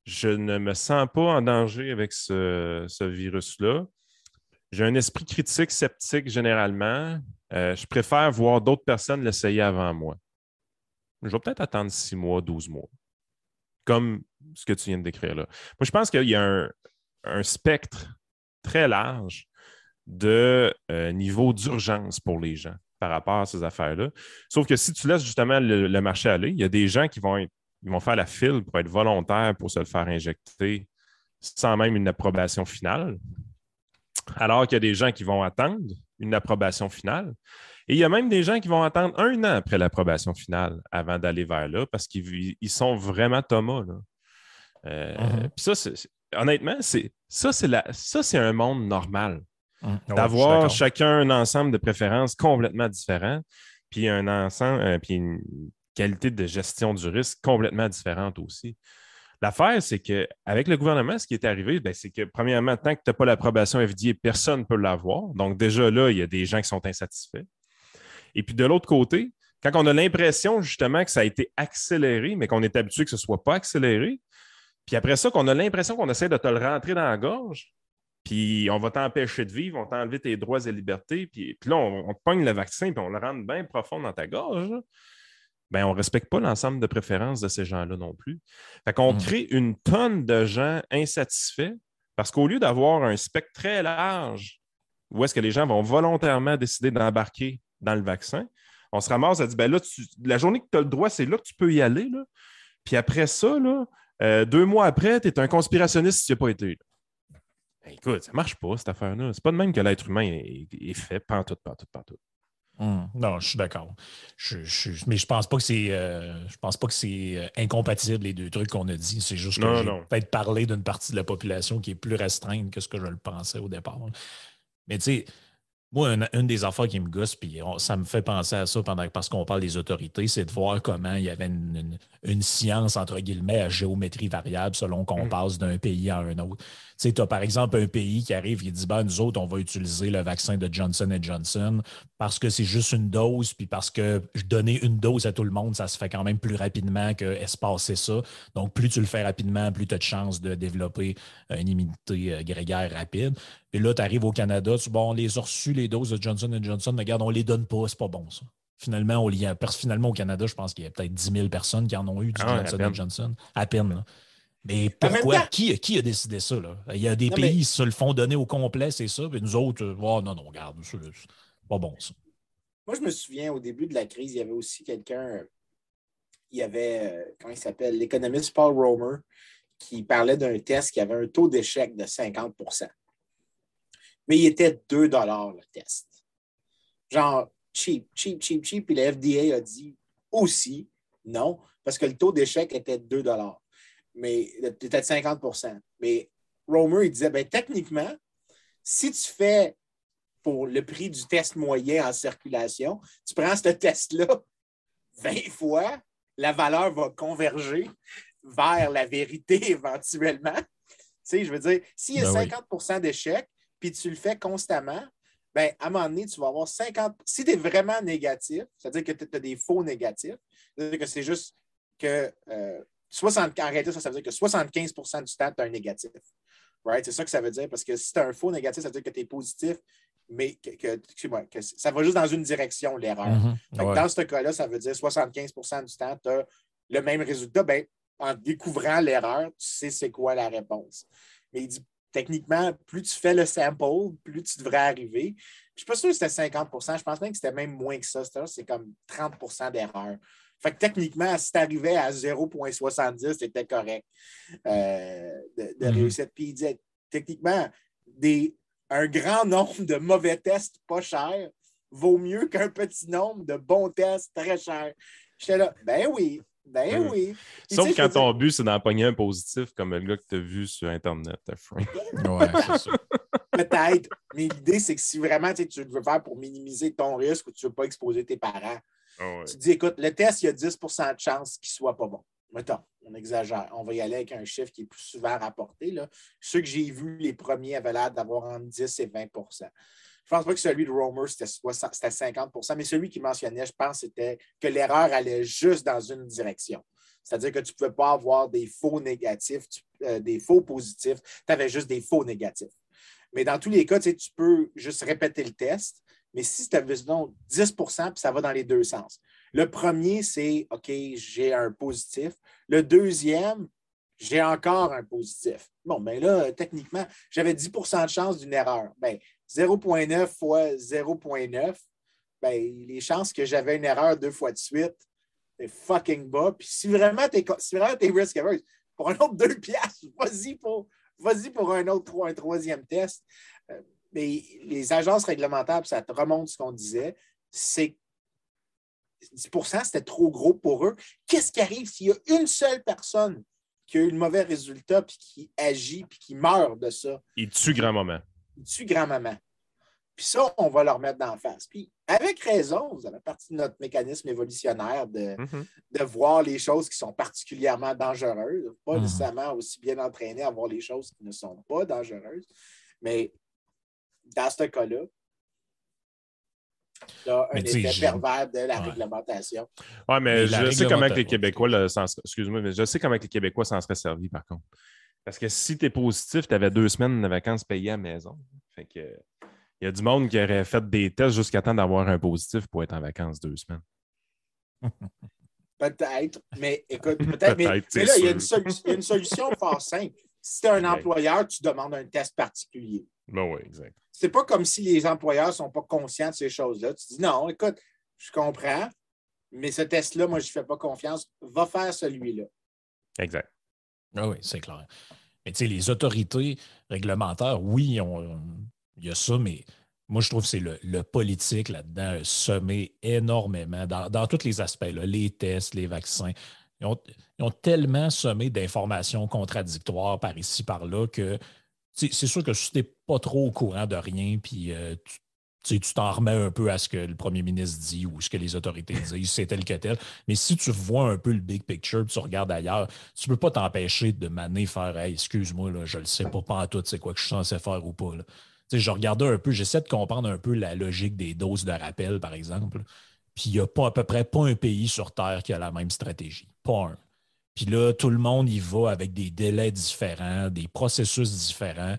je ne me sens pas en danger avec ce, ce virus-là. J'ai un esprit critique, sceptique généralement. Euh, je préfère voir d'autres personnes l'essayer avant moi. Je vais peut-être attendre 6 mois, 12 mois. Comme ce que tu viens de décrire là. Moi, je pense qu'il y a un, un spectre très large de euh, niveau d'urgence pour les gens par rapport à ces affaires-là. Sauf que si tu laisses justement le, le marché aller, il y a des gens qui vont, être- ils vont faire la file pour être volontaires pour se le faire injecter sans même une approbation finale. Alors qu'il y a des gens qui vont attendre une approbation finale. Et il y a même des gens qui vont attendre un an après l'approbation finale avant d'aller vers là parce qu'ils ils sont vraiment Thomas. Là. Euh, Mhm. puis ça, honnêtement, c'est, ça, c'est la, ça, c'est un monde normal je suis d'avoir chacun un ensemble de préférences complètement différents, puis un ensemble, euh, puis une qualité de gestion du risque complètement différente aussi. L'affaire, c'est qu'avec le gouvernement, ce qui est arrivé, ben, c'est que, premièrement, tant que tu n'as pas l'approbation FDA, personne ne peut l'avoir. Donc, déjà là, il y a des gens qui sont insatisfaits. Et puis, de l'autre côté, quand on a l'impression, justement, que ça a été accéléré, mais qu'on est habitué que ce ne soit pas accéléré, puis après ça, qu'on a l'impression qu'on essaie de te le rentrer dans la gorge, puis on va t'empêcher de vivre, on t'enlever tes droits et libertés, puis, puis là, on, on te pogne le vaccin, puis on le rentre bien profond dans ta gorge. Ben, on ne respecte pas l'ensemble de préférences de ces gens-là non plus. Fait qu'on Mm. crée une tonne de gens insatisfaits parce qu'au lieu d'avoir un spectre très large où est-ce que les gens vont volontairement décider d'embarquer dans le vaccin, on se ramasse à dire ben là, tu- la journée que tu as le droit, c'est là que tu peux y aller. Là. Puis après ça, là, euh, deux mois après, tu es un conspirationniste si tu n'y as pas été. Ben, écoute, ça ne marche pas, cette affaire-là. C'est pas de même que l'être humain est, est fait, pantoute, pantoute, pantoute. Hum, Non, je suis d'accord. Je, je- mais je pense pas que c'est euh, je pense pas que c'est euh, incompatible les deux trucs qu'on a dit. C'est juste que j'ai peut-être parlé d'une partie de la population qui est plus restreinte que ce que je le pensais au départ. Mais tu sais, moi, une, une des affaires qui me gosse, puis on- ça me fait penser à ça pendant, parce qu'on parle des autorités, c'est de voir comment il y avait une, une- une science, entre guillemets, à géométrie variable selon qu'on Mm. passe d'un pays à un autre. Tu sais, tu as par exemple un pays qui arrive et dit ben, nous autres, on va utiliser le vaccin de Johnson Johnson parce que c'est juste une dose, puis parce que donner une dose à tout le monde, ça se fait quand même plus rapidement que espacer ça. Donc, plus tu le fais rapidement, plus tu as de chances de développer une immunité euh, grégaire rapide. Puis là, tu arrives au Canada, tu dis, bon, on les a reçus, les doses de Johnson Johnson, mais regarde, on les donne pas, c'est pas bon, ça. Finalement, on y a- finalement, au Canada, je pense qu'il y a peut-être 10 000 personnes qui en ont eu du Ah à Johnson. Johnson. À peine, là. Mais pourquoi? temps- Qui, qui a décidé ça? Là? Il y a des Non, pays mais- qui se le font donner au complet, c'est ça. Puis nous autres, euh, oh, non, non, regarde, c'est pas bon, ça. Moi, je me souviens, au début de la crise, il y avait aussi quelqu'un, il y avait, euh, comment il s'appelle, l'économiste Paul Romer, qui parlait d'un test qui avait un taux d'échec de 50% Mais il était 2 le test. Genre, cheap, cheap, cheap, cheap. Puis le FDA a dit aussi non, parce que le taux d'échec était de 2 mais était de 50% Mais Romer, il disait, ben, techniquement, si tu fais pour le prix du test moyen en circulation, tu prends ce test-là 20 fois, la valeur va converger vers la vérité éventuellement. Tu sais, je veux dire, s'il y a Ben oui. 50% d'échecs, puis tu le fais constamment, ben, à un moment donné, tu vas avoir 50 Si tu es vraiment négatif, c'est-à-dire que tu as des faux négatifs, c'est-à-dire que c'est juste que euh, 60, en réalité, ça, ça veut dire que 75% du temps, tu as un négatif. Right? C'est ça que ça veut dire, parce que si tu as un faux négatif, ça veut dire que tu es positif, mais que, que- excuse-moi, que ça va juste dans une direction, l'erreur. Mhm. Ouais. Dans ce cas-là, ça veut dire 75% du temps, tu as le même résultat. Ben, en découvrant l'erreur, tu sais c'est quoi la réponse. Mais il dit, techniquement, plus tu fais le sample, plus tu devrais arriver. Je ne suis pas sûr que c'était 50% je pense même que c'était même moins que ça. C'est comme 30% d'erreur. Fait que techniquement, si tu arrivais à 0,70, c'était correct euh, de, de Mhm. réussite. Puis il disait, techniquement, des, un grand nombre de mauvais tests pas chers vaut mieux qu'un petit nombre de bons tests très chers. J'étais là, ben oui, ben oui. Puis, Sauf quand dire, ton but, c'est d'en pogner un positif comme le gars que tu as vu sur Internet, Frank. Ouais, c'est. Peut-être, mais l'idée, c'est que si vraiment tu sais, tu le veux faire pour minimiser ton risque ou tu ne veux pas exposer tes parents, Ah tu dis, écoute, le test, il y a 10% de chance qu'il ne soit pas bon. Mettons, on exagère. On va y aller avec un chiffre qui est plus souvent rapporté. Là. Ceux que j'ai vus, les premiers avaient l'air d'avoir entre 10 et 20% Je pense pas que celui de Romer, c'était 60 c'était 50% mais celui qui mentionnait, je pense, c'était que l'erreur allait juste dans une direction. C'est-à-dire que tu ne pouvais pas avoir des faux négatifs, euh, des faux positifs, tu avais juste des faux négatifs. Mais dans tous les cas, tu peux juste répéter le test. Mais si tu avais donc 10 puis ça va dans les deux sens. Le premier, c'est OK, j'ai un positif. Le deuxième, j'ai encore un positif. Bon, mais là, techniquement, j'avais 10% de chance d'une erreur. Ben, 0,9 fois 0,9, ben, les chances que j'avais une erreur deux fois de suite, c'est fucking bas. Puis si vraiment tu es, si t'es risk averse, pour un autre deux piastres, vas-y pour, vas-y pour un autre un troisième test. Mais les agences réglementaires, ça te remonte ce qu'on disait, c'est 10% c'était trop gros pour eux. Qu'est-ce qui arrive s'il y a une seule personne qui a eu le mauvais résultat, puis qui agit, puis qui meurt de ça? Il tue grand-maman. Il tue grand-maman. Puis ça, on va leur mettre d'en face. Puis avec raison, ça fait partie de notre mécanisme évolutionnaire de, Mhm. de voir les choses qui sont particulièrement dangereuses, pas Mhm. nécessairement aussi bien entraînés à voir les choses qui ne sont pas dangereuses. Mais dans ce cas-là, il y a un effet pervers de la Ouais. réglementation. Ouais, mais, je sais comment que les Québécois, le- s'en- excuse-moi, mais je sais comment que les Québécois s'en seraient servis, par contre. Parce que si tu es positif, tu avais deux semaines de vacances payées à la maison. Fait que il y a du monde qui aurait fait des tests jusqu'à temps d'avoir un positif pour être en vacances deux semaines. Peut-être, mais écoute, peut-être, mais, là, il y, a une solution fort simple. Si tu es un employeur, tu demandes un test particulier. Ben oui, exact. C'est pas comme si les employeurs ne sont pas conscients de ces choses-là. Tu dis non, écoute, je comprends, mais ce test-là, moi, je ne fais pas confiance. Va faire celui-là. Exact. Ah oui, c'est clair. Mais tu sais, les autorités réglementaires, oui, on- il y a ça, mais Moi, je trouve que c'est le, le politique là-dedans a semé énormément dans, dans tous les aspects, là, les tests, les vaccins. Ils ont, ils ont tellement semé d'informations contradictoires par ici, par là que c'est sûr que si tu n'es pas trop au courant de rien, puis euh, tu tu t'en remets un peu à ce que le premier ministre dit ou ce que les autorités disent, c'est tel que tel. Mais si tu vois un peu le big picture, puis tu regardes ailleurs, tu ne peux pas t'empêcher de maner faire Hey, excuse-moi, là, je ne le sais pas, pas en tout, c'est quoi que je suis censé faire ou pas. là. Je regardais un peu, j'essaie de comprendre un peu la logique des doses de rappel, par exemple. Puis il n'y a pas à peu près pas un pays sur Terre qui a la même stratégie. Pas un. Puis là, tout le monde y va avec des délais différents, des processus différents.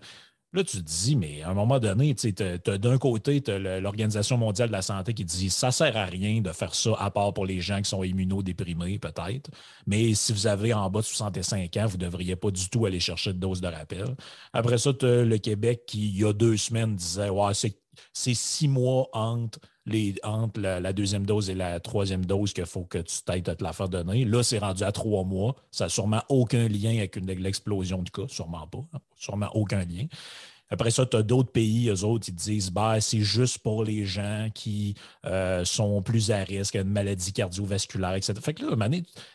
Là, tu te dis, mais à un moment donné, tu as, d'un côté, tu as l'Organisation mondiale de la santé qui dit ça ne sert à rien de faire ça, à part pour les gens qui sont immunodéprimés, peut-être. Mais si vous avez en bas de 65 ans, vous ne devriez pas du tout aller chercher de dose de rappel. Après ça, tu as le Québec qui, il y a deux semaines, disait ouais, c'est c'est six mois entre, la, deuxième dose et la troisième dose qu'il faut que tu t'ailles te la faire donner. Là, c'est rendu à trois mois. Ça n'a sûrement aucun lien avec l'explosion du cas. Sûrement pas. hein. Sûrement aucun lien. Après ça, tu as d'autres pays, eux autres, ils disent bah, c'est juste pour les gens qui euh, sont plus à risque, une maladie cardiovasculaire, etc. Fait que là,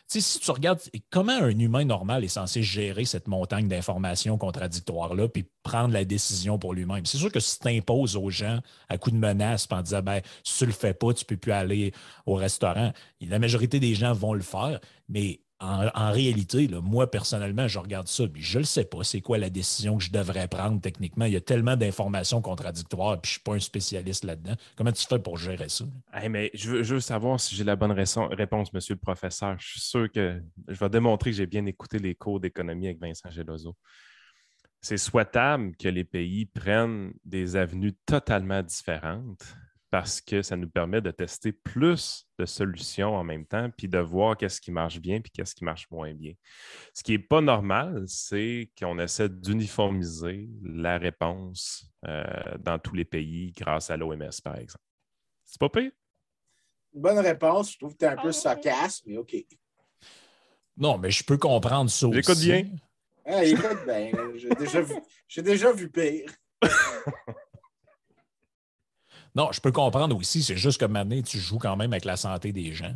si tu regardes comment un humain normal est censé gérer cette montagne d'informations contradictoires-là, puis prendre la décision pour lui-même? C'est sûr que si tu imposes aux gens à coup de menace en disant ben, si tu le fais pas, tu peux plus aller au restaurant, la majorité des gens vont le faire, mais en, réalité, moi, personnellement, je regarde ça, puis je ne sais pas c'est quoi la décision que je devrais prendre techniquement. Il y a tellement d'informations contradictoires, puis je ne suis pas un spécialiste là-dedans. Comment tu fais pour gérer ça? Mais je veux, je veux savoir si j'ai la bonne réponse, monsieur le professeur. Je suis sûr que je vais démontrer que j'ai bien écouté les cours d'économie avec Vincent Gelozo. C'est souhaitable que les pays prennent des avenues totalement différentes parce que ça nous permet de tester plus de solutions en même temps, puis de voir qu'est-ce qui marche bien, puis qu'est-ce qui marche moins bien. Ce qui n'est pas normal, c'est qu'on essaie d'uniformiser la réponse euh, dans tous les pays grâce à l'OMS, par exemple. C'est pas pire? Une bonne réponse. Je trouve que tu es un peu sarcasme, mais OK. Non, mais je peux comprendre ça aussi. J'écoute bien. Ah, écoute, j'ai déjà, vu- j'ai déjà vu pire. Non, je peux comprendre aussi. C'est juste que maintenant, tu joues quand même avec la santé des gens.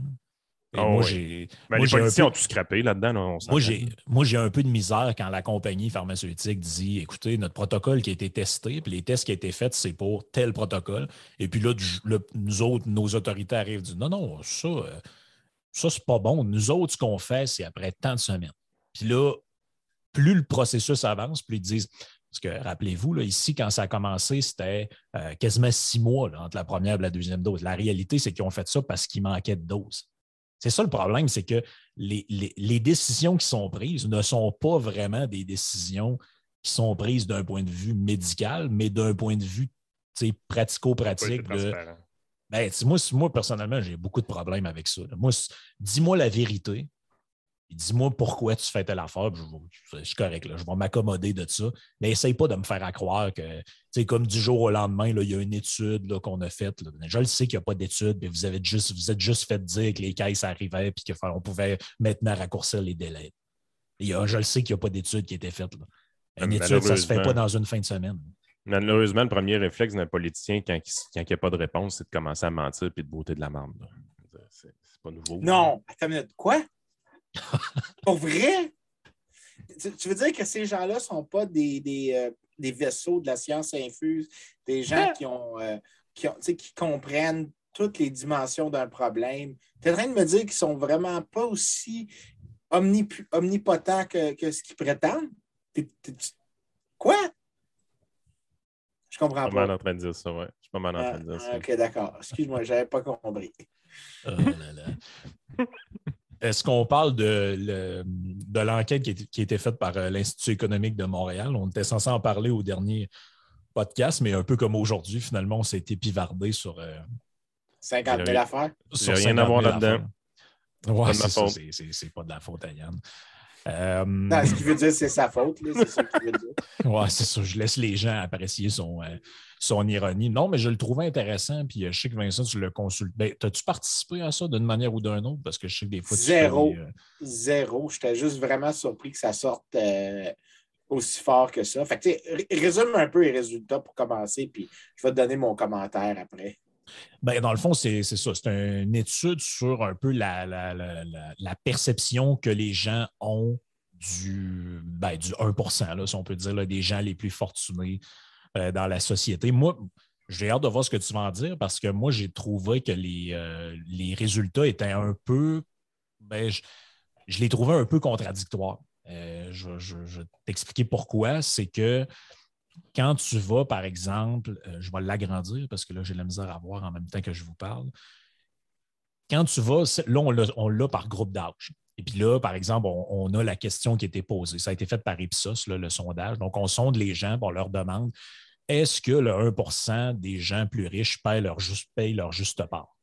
Ah moi, oui. j'ai. Ben, moi, les politiciens peu- ont tout scrappé là-dedans. Moi, j'ai, moi, j'ai un peu de misère quand la compagnie pharmaceutique dit écoutez, notre protocole qui a été testé, puis les tests qui ont été faits, c'est pour tel protocole. Et puis là, du- là, nous autres, nos autorités arrivent et disent non, non, ça, euh, ça, c'est pas bon. Nous autres, ce qu'on fait, c'est après tant de semaines. Puis là, plus le processus avance, plus ils disent. Parce que rappelez-vous, ici, quand ça a commencé, c'était euh, quasiment six mois là, entre la première et la deuxième dose. La réalité, c'est qu'ils ont fait ça parce qu'il manquait de doses. C'est ça le problème, c'est que les, les- les décisions qui sont prises ne sont pas vraiment des décisions qui sont prises d'un point de vue médical, mais d'un point de vue pratico-pratique. de- ben, moi, moi, personnellement, j'ai beaucoup de problèmes avec ça. Moi, dis-moi la vérité. Puis Dis-moi pourquoi tu fais telle affaire? puis Je, suis correct. là, je vais m'accommoder de ça. Mais essaye pas de me faire à croire que, tu sais, comme du jour au lendemain, là, il y a une étude qu'on a faite. là. Je le sais qu'il n'y a pas d'étude, mais vous avez juste, vous êtes juste fait dire que les caisses arrivaient et qu'on pouvait maintenant raccourcir les délais. Il y a- je le sais qu'il n'y a pas d'étude qui a été faite. là. Une Mais étude, ça ne se fait pas dans une fin de semaine. Malheureusement, le premier réflexe d'un politicien quand il n'y a pas de réponse, c'est de commencer à mentir et de beauté de la merde. là. C'est c'est pas nouveau. Non, attends une minute. Quoi? Pour vrai? Tu, tu veux dire que ces gens-là ne sont pas des, des, euh, des vaisseaux de la science infuse, des gens qui ont, euh, qui, ont tu sais, qui comprennent toutes les dimensions d'un problème? Tu es en train de me dire qu'ils sont vraiment pas aussi omnip- omnipotents que, que ce qu'ils prétendent? Quoi? Je Je comprends suis pas mal pas. en train de dire ça, ouais. Je suis pas mal en Ah, train de dire ça. ok, d'accord. Excuse-moi, je n'avais pas compris. Oh là là. Est-ce qu'on parle de, le- de l'enquête qui, a été- qui a été faite par euh, l'Institut économique de Montréal? On était censé en parler au dernier podcast, mais un peu comme aujourd'hui, finalement, on s'est épivardé sur. euh, 50 000 J'ai- affaires. sur rien à 50 000 voir là-dedans. Ouais, c'est pas de la faute à Yann. Euh, Non, ce qu'il veut dire, c'est sa faute. C'est ça qu'il veut dire. Ouais, c'est ça. Je laisse les gens apprécier son, euh, son ironie. Non, mais je le trouvais intéressant. Puis euh, je sais que Vincent, tu le consultes. Ben, As-tu participé à ça d'une manière ou d'une autre? Parce que je sais que des fois, tu Zéro. fais des, euh, Zéro. J'étais juste vraiment surpris que ça sorte aussi fort que ça. Fait que, tu résume un peu les résultats pour commencer, puis je vais te donner mon commentaire après. Ben, dans le fond, c'est ça. C'est une étude sur un peu la, la- la- la- perception que les gens ont du, ben, du 1 là, si on peut dire, là, des gens les plus fortunés euh, dans la société. Moi, j'ai hâte de voir ce que tu vas en dire parce que moi, j'ai trouvé que les, euh, les résultats étaient un peu. Ben, je, je les trouvais un peu contradictoires. Euh, je vais t'expliquer pourquoi. C'est que quand tu vas, par exemple, euh, je vais l'agrandir parce que là, j'ai la misère à voir en même temps que je vous parle. Quand tu vas, là, on l'a- par groupe d'âge. Et puis là, par exemple, on, a la question qui a été posée. Ça a été fait par Ipsos, le sondage. Donc, on sonde les gens, on leur demande est-ce que le 1% des gens plus riches payent leur juste, payent leur juste part?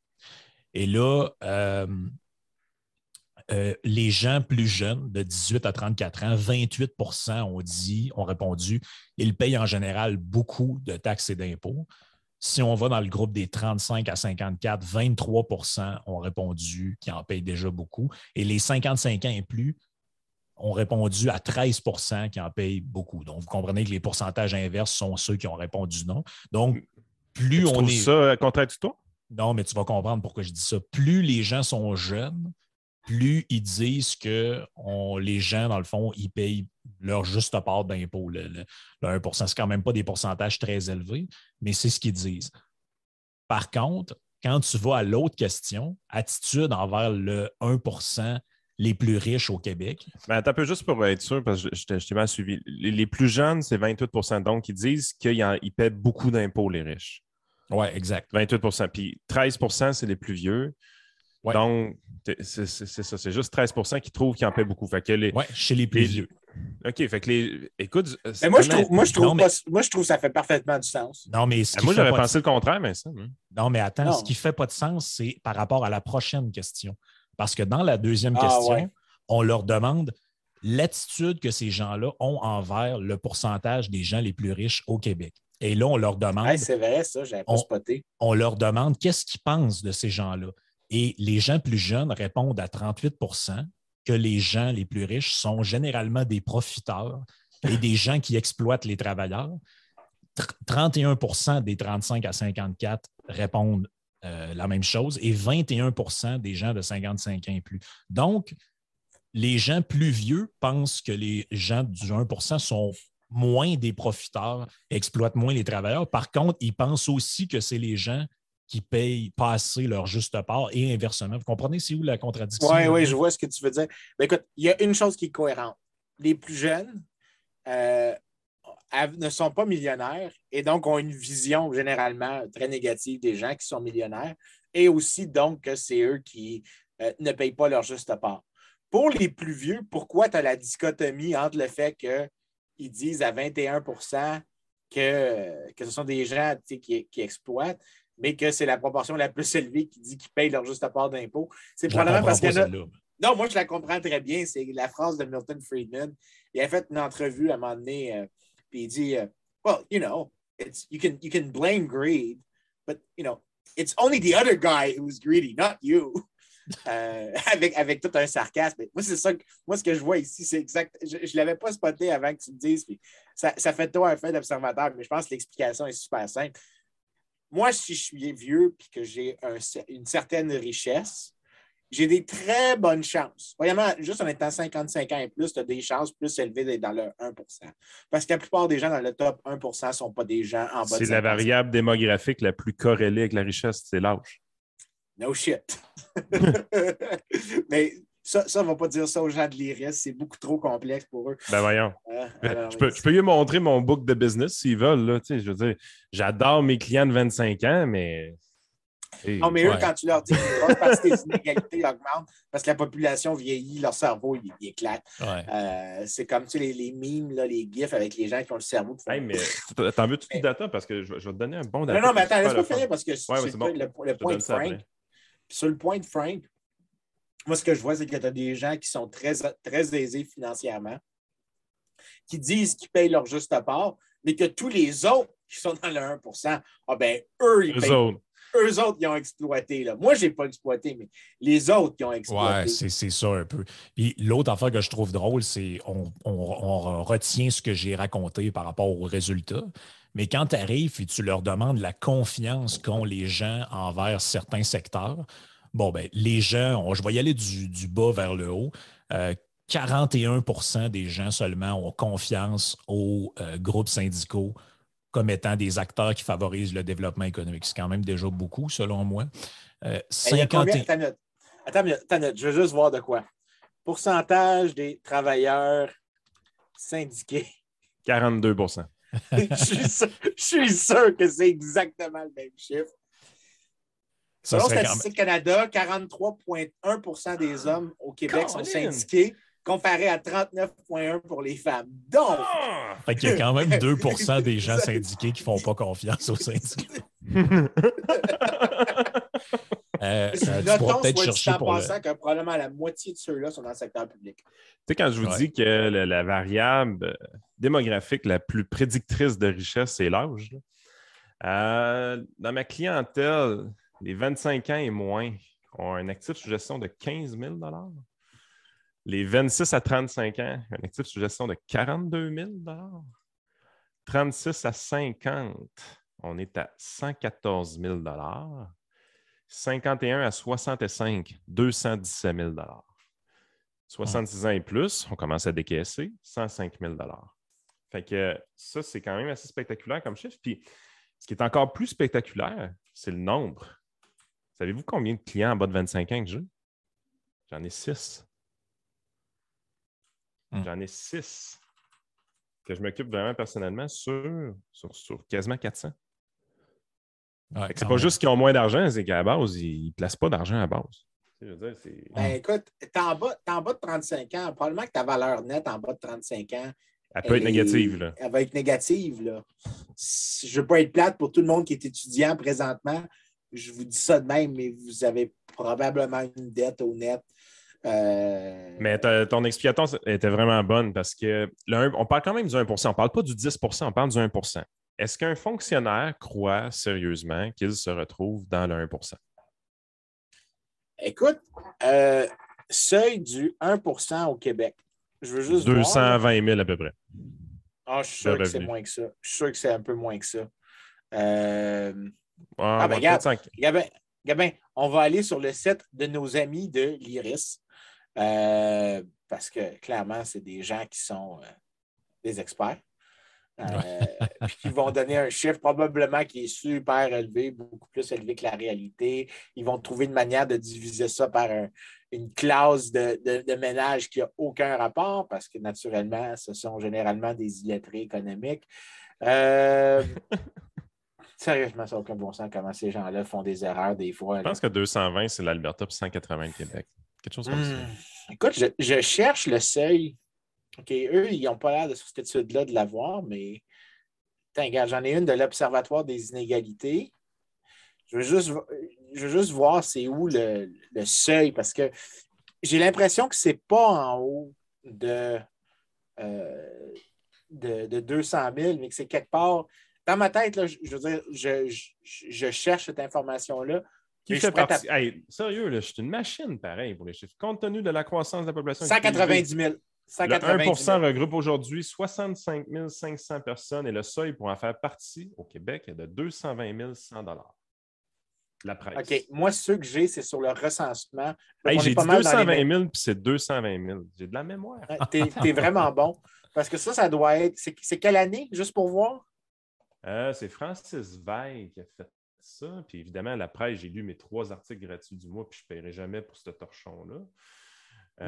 Et là, euh, euh, les gens plus jeunes, de 18 à 34 ans, 28% ont dit, ont répondu, ils payent en général beaucoup de taxes et d'impôts. Si on va dans le groupe des 35 à 54, 23% ont répondu qu'ils en payent déjà beaucoup. Et les 55 ans et plus ont répondu à 13% qui en payent beaucoup. Donc, vous comprenez que les pourcentages inverses sont ceux qui ont répondu non. Donc, plus Tu on est. ça contradictoire? Non, mais tu vas comprendre pourquoi je dis ça. Plus les gens sont jeunes, plus ils disent que on- les gens, dans le fond, ils payent leur juste part d'impôt. Le, le- le 1% C'est quand même pas des pourcentages très élevés, mais c'est ce qu'ils disent. Par contre, quand tu vas à l'autre question, attitude envers le 1% les plus riches au Québec, Ben, un peu juste pour être sûr, parce que je, je t'ai- mal suivi. Les, les plus jeunes, c'est 28% Donc, ils disent qu'ils en- ils paient beaucoup d'impôts, les riches. oui, exact. 28% Puis 13% c'est les plus vieux. Ouais. Donc, c'est ça. C'est juste 13% qui trouvent qu'ils en paient beaucoup. Fait que les, Oui, chez les plus les- vieux. OK, fait que les. Écoute, Mais c'est moi, je trouve, moi, je trouve Non, mais- pas- moi, je trouve que ça fait parfaitement du sens. Non, mais ce Ah, moi, j'aurais de pensé le contraire, mais ça. hein. Non, mais attends, Non. ce qui ne fait pas de sens, c'est par rapport à la prochaine question. Parce que dans la deuxième Ah, question, ouais. on leur demande l'attitude que ces gens-là ont envers le pourcentage des gens les plus riches au Québec. Et là, on leur demande, c'est vrai, ça, j'avais pas spoté. on leur demande qu'est-ce qu'ils pensent de ces gens-là. Et les gens plus jeunes répondent à 38% que les gens les plus riches sont généralement des profiteurs et des gens qui exploitent les travailleurs. Tr- 31% des 35 à 54 répondent euh, la même chose et 21% des gens de 55 ans et plus. Donc, les gens plus vieux pensent que les gens du 1% sont moins des profiteurs, exploitent moins les travailleurs. Par contre, ils pensent aussi que c'est les gens qui payent pas assez leur juste part et inversement. Vous comprenez, c'est où la contradiction? Oui, oui, je vois ce que tu veux dire. Mais écoute, il y a une chose qui est cohérente. Les plus jeunes euh, ne sont pas millionnaires et donc ont une vision généralement très négative des gens qui sont millionnaires et aussi donc que c'est eux qui euh, ne payent pas leur juste part. Pour les plus vieux, pourquoi tu as la dichotomie entre le fait qu'ils disent à 21 que, que ce sont des gens qui exploitent, mais que c'est la proportion la plus élevée qui dit qu'ils payent leur juste part d'impôt? C'est probablement parce celle-là. non, moi, je la comprends très bien. C'est la phrase de Milton Friedman. Il a fait une entrevue à un moment donné, euh, puis il dit euh, Well, you know, it's, you, can, you can blame greed, but, you know, it's only the other guy who's greedy, not you. Euh, avec, avec tout un sarcasme. Mais Moi, c'est ça. que- moi, ce que je vois ici, c'est exact. Je ne l'avais pas spoté avant que tu me dises. Puis ça, ça fait toi un fait d'observateur, mais je pense que l'explication est super simple. Moi, si je suis vieux et que j'ai un une certaine richesse, j'ai des très bonnes chances. Vraiment, juste en étant 55 ans et plus, tu as des chances plus élevées d'être dans le 1% Parce que la plupart des gens dans le top 1% ne sont pas des gens en bas de C'est la 55. variable démographique la plus corrélée avec la richesse, c'est l'âge. No shit. Mais ça, ça, on ne va pas dire ça aux gens de l'IRS. C'est beaucoup trop complexe pour eux. Ben voyons. Euh, alors, je, peux, je peux lui montrer mon book de business s'ils veulent. Là, tu sais, je veux dire, j'adore mes clients de 25 ans, mais. Non, mais eux, quand tu leur dis qu'une grosse partie des inégalités augmentent parce que la population vieillit, leur cerveau, il, il éclate. Ouais. Euh, c'est comme tu sais, les, les mimes, là, les gifs avec les gens qui ont le cerveau. hey, mais t'en veux-tu du data? Parce que je, vais- je vais te donner un bon data. non, non, mais attends, laisse-moi finir parce que Ouais, c'est bon. le, le point de Frank. sur le point de Frank, moi, ce que je vois, c'est que tu as des gens qui sont très, très aisés financièrement, qui disent qu'ils payent leur juste part, mais que tous les autres qui sont dans le 1 ah ben, eux, ils payent. autres. eux autres, ils ont exploité. Là. Moi, je n'ai pas exploité, mais les autres, ils ont exploité. Ouais, c'est c'est ça un peu. Puis l'autre affaire que je trouve drôle, c'est on, on- on retient ce que j'ai raconté par rapport aux résultats. Mais quand tu arrives et tu leur demandes la confiance qu'ont les gens envers certains secteurs, bon, ben, les gens, on- je vais y aller du, du bas vers le haut. Euh, 41% des gens seulement ont confiance aux euh, groupes syndicaux comme étant des acteurs qui favorisent le développement économique. C'est quand même déjà beaucoup, selon moi. Euh, Il y a combien- 50 Attends minute. Attends minute, je veux juste voir de quoi. Pourcentage des travailleurs syndiqués. 42 je, suis sûr, je suis sûr que c'est exactement le même chiffre. Ça Selon quand Statistique Canada, 43,1% des hommes au Québec sont syndiqués, comparé à 39,1 pour les femmes. Donc, Fait qu'il y a quand même 2% des gens syndiqués qui ne font pas confiance aux syndicats. Euh, euh, notons, peut-être soit dit chercher en pour le... passant, que probablement la moitié de ceux-là sont dans le secteur public. Tu sais, quand je vous Ouais. dis que le- la variable démographique la plus prédictrice de richesse, c'est l'âge. Euh, dans ma clientèle, les 25 ans et moins ont un actif sous gestion de 15 000 Les 26 à 35 ans, un actif sous gestion de 42 000 36 à 50, on est à 114 000 51 à 65, 217 000 66 ans et plus, on commence à décaisser 105 000 Fait que ça, c'est quand même assez spectaculaire comme chiffre. Puis, ce qui est encore plus spectaculaire, c'est le nombre. Savez-vous combien de clients en bas de 25 ans que j'ai? J'en ai 6. Hmm. J'en ai 6 que je m'occupe vraiment personnellement sur, sur, sur quasiment 400. Ouais, C'est pas même. juste qu'ils ont moins d'argent, c'est qu'à la base, ils ne placent pas d'argent à la base. Je veux dire, Ben, écoute, t'es en, bas, t'es en bas de 35 ans. Probablement que ta valeur nette en bas de 35 ans. Elle peut être est- négative. Là. Elle va être négative. Là. Je ne veux pas être plate pour tout le monde qui est étudiant présentement. Je vous dis ça de même, mais vous avez probablement une dette au net. Euh, Mais ton explication était vraiment bonne parce que on parle quand même du 1% On ne parle pas du 10% on parle du 1% Est-ce qu'un fonctionnaire croit sérieusement qu'il se retrouve dans le 1% Écoute, euh, seuil du 1% au Québec. Je veux juste voir, là. 220 000 à peu près. Ah, je suis sûr que c'est moins que ça. Je suis sûr que c'est un peu moins que ça. Euh, Ah, ben, regarde. Gabin, Gabin, on va aller sur le site de nos amis de l'IRIS euh, parce que clairement, c'est des gens qui sont euh, des experts. Euh, puis qui vont donner un chiffre probablement qui est super élevé, beaucoup plus élevé que la réalité. Ils vont trouver une manière de diviser ça par un- une classe de, de- de ménage qui n'a aucun rapport parce que naturellement, ce sont généralement des illettrés économiques. Sérieusement, ça n'a aucun bon sens comment ces gens-là font des erreurs des fois. Je pense que 220, c'est l'Alberta puis 180 le Québec. Quelque chose comme ça. Hmm. Écoute, je, je cherche le seuil. OK, eux, ils n'ont pas l'air de sur cette étude-là de l'avoir, mais j'en ai une de l'Observatoire des inégalités. Je veux juste, je veux juste voir c'est où le, le seuil, parce que j'ai l'impression que ce n'est pas en haut de, euh, de, de 200 000, mais que c'est quelque part. Dans ma tête, là, je, je veux dire, je, je- je cherche cette information-là. Qui fait à- partie? Hey, sérieux, là, je suis une machine pareil pour les chiffres. Compte tenu de la croissance de la population. 190 000. Le 190 1 000. regroupe aujourd'hui 65 500 personnes et le seuil pour en faire partie au Québec est de 220 100 La presse. OK. Moi, ceux que j'ai, c'est sur le recensement. Hey, j'ai pas dit mal dans les 220 mêmes- 000 puis c'est 220 000. J'ai de la mémoire. T'es t'es vraiment bon. Parce que ça, ça doit être. C'est quelle année, juste pour voir? Euh, c'est Francis Veil qui a fait ça. Puis évidemment, la presse, j'ai lu mes trois articles gratuits du mois, puis je ne paierai jamais pour ce torchon-là.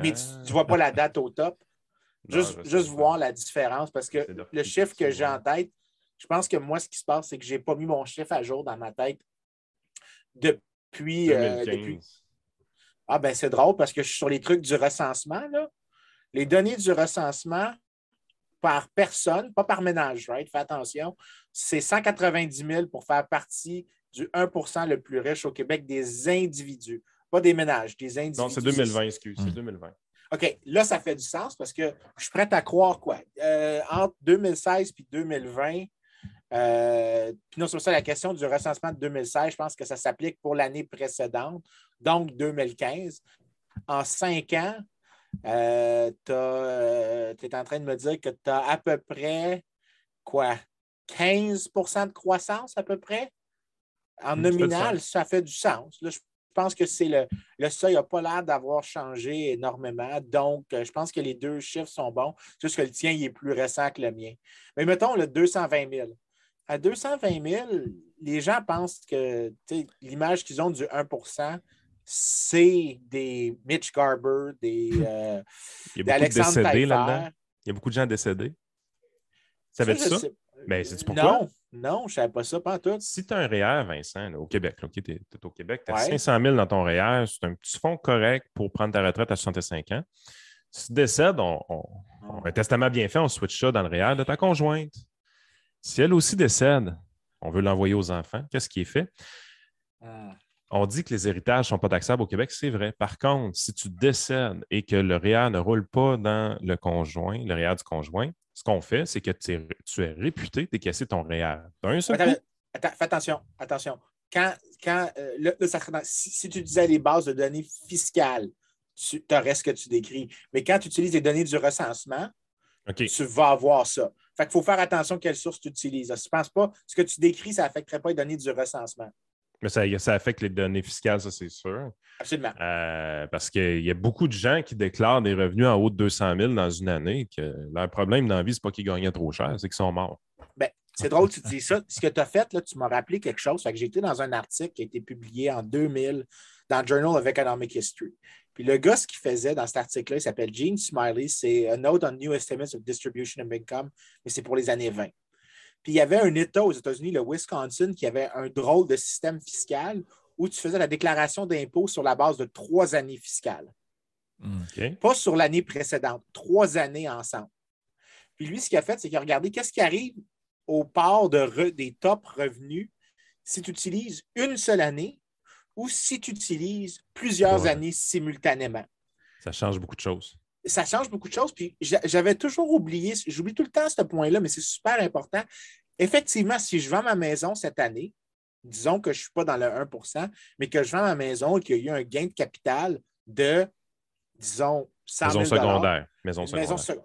Mais tu Euh, ne vois pas la date au top? non, Juste, pas. voir la différence. Parce que le chiffre que j'ai en tête, je pense que moi, ce qui se passe, c'est que je n'ai pas mis mon chiffre à jour dans ma tête depuis. euh, 2015. depuis- Ah, ben c'est drôle parce que je suis sur les trucs du recensement. Là. Les données du recensement par personne, pas par ménage, right? Fais attention. C'est 190 000 pour faire partie du 1% le plus riche au Québec des individus. Pas des ménages, des individus. Non, c'est 2020, excuse. Hmm. C'est 2020. OK, là, ça fait du sens parce que je suis prêt à croire quoi? Euh, entre 2016 et 2020, Euh, puis non, sur ça, la question du recensement de 2016, je pense que ça s'applique pour l'année précédente, donc 2015. En cinq ans, euh, tu es en train de me dire que tu as à peu près quoi? 15% de croissance à peu près? En nominal, ça fait du sens. Là, je pense que c'est le, le seuil n'a pas l'air d'avoir changé énormément. Donc, euh, je pense que les deux chiffres sont bons. C'est juste que le tien il est plus récent que le mien. Mais mettons le 220 000. À 220 000, les gens pensent que l'image qu'ils ont du 1 c'est des Mitch Garber, des, euh, Il y a beaucoup de Alexandre décédés Taillefer. là-dedans. Il y a beaucoup de gens décédés. Savais-tu je ça? sais- Ben, pourquoi? Non, non, je ne savais pas ça, pas en tout. Si tu as un REER, Vincent, là, au Québec, tu es, au Québec, tu as Ouais. 500 000 dans ton REER, c'est un petit fonds correct pour prendre ta retraite à 65 ans. Si tu décèdes, on, on- on- un testament bien fait, on switch ça dans le REER de ta conjointe. Si elle aussi décède, on veut l'envoyer aux enfants, qu'est-ce qui est fait? Ah. On dit que les héritages ne sont pas taxables au Québec, c'est vrai. Par contre, si tu décèdes et que le REER ne roule pas dans le conjoint, le REER du conjoint, ce qu'on fait, c'est que tu es, tu es réputé décaisser ton REER. D'un seul Attends, coup. attends, fais attention, attention. Quand, quand euh, dans- si, si tu disais les bases de données fiscales, tu aurais ce que tu décris. Mais quand tu utilises les données du recensement, tu vas avoir ça. Fait qu'il faut faire attention à quelle source tu utilises. Si tu ne penses pas, ce que tu décris, ça n'affecterait pas les données du recensement. Mais ça, ça affecte les données fiscales, ça, c'est sûr. Absolument. Euh, parce qu'il y a beaucoup de gens qui déclarent des revenus en haut de 200 000 dans une année, que leur problème dans la vie, ce n'est pas qu'ils gagnaient trop cher, c'est qu'ils sont morts. Ben, c'est drôle, tu dis ça. Ce que tu as fait, là, tu m'as rappelé quelque chose. Fait que j'ai été dans un article qui a été publié en 2000 dans le Journal of Economic History. Puis le gars, ce qu'il faisait dans cet article-là, il s'appelle Gene Smiley. C'est A Note on New Estimates of Distribution of Income, mais c'est pour les années 20. Puis il y avait un État aux États-Unis, le Wisconsin, qui avait un drôle de système fiscal où tu faisais la déclaration d'impôt sur la base de trois années fiscales pas sur l'année précédente, trois années ensemble. Puis lui, ce qu'il a fait, c'est qu'il a regardé qu'est-ce qui arrive au de re- des top revenus si tu utilises une seule année ou si tu utilises plusieurs Ouais. années simultanément. Ça change beaucoup de choses. Ça change beaucoup de choses. Puis j'a- j'avais toujours oublié, j'oublie tout le temps ce point-là, mais c'est super important. Effectivement, si je vends ma maison cette année, disons que je ne suis pas dans le 1% mais que je vends ma maison et qu'il y a eu un gain de capital de, disons, 100 000 Maison secondaire. Maison secondaire. maison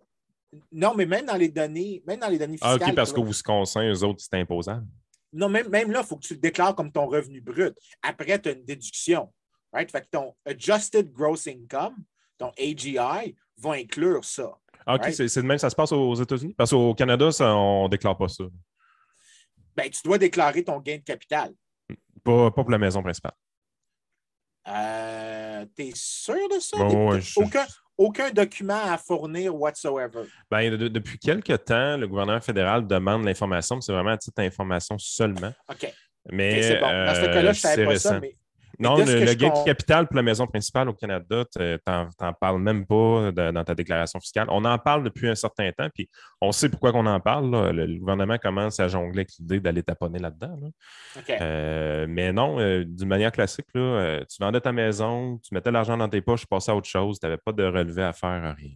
Non, mais même dans les données, même dans les données Ah, fiscales. OK, parce tu qu'au vois- Wisconsin, eux autres, c'est imposable. Non, même, même là, il faut que tu le déclares comme ton revenu brut. Après, tu as une déduction. Right? Fait que ton Adjusted Gross Income, ton AGI, va inclure ça. Ah, OK, Right? c'est de même ça se passe aux États-Unis? Parce qu'au Canada, ça, on ne déclare pas ça. Ben, tu dois déclarer ton gain de capital. Pas, pas pour la maison principale. Euh, T'es sûr de ça? Bon, ouais, je- aucun, aucun document à fournir whatsoever. Ben, de- depuis quelques temps, le gouvernement fédéral demande l'information, mais c'est vraiment à titre d'information seulement. OK. Mais c'est bon. Dans ce euh, cas-là, je ne savais pas récent. ça, mais Non, le, gain com- de capital pour la maison principale au Canada, tu n'en parles même pas de- dans ta déclaration fiscale. On en parle depuis un certain temps, puis on sait pourquoi on en parle. là. Le, le gouvernement commence à jongler avec l'idée d'aller taponner là-dedans. là. Euh, mais non, euh, d'une manière classique, là, euh, tu vendais ta maison, tu mettais l'argent dans tes poches, tu passais à autre chose, tu n'avais pas de relevé à faire, rien.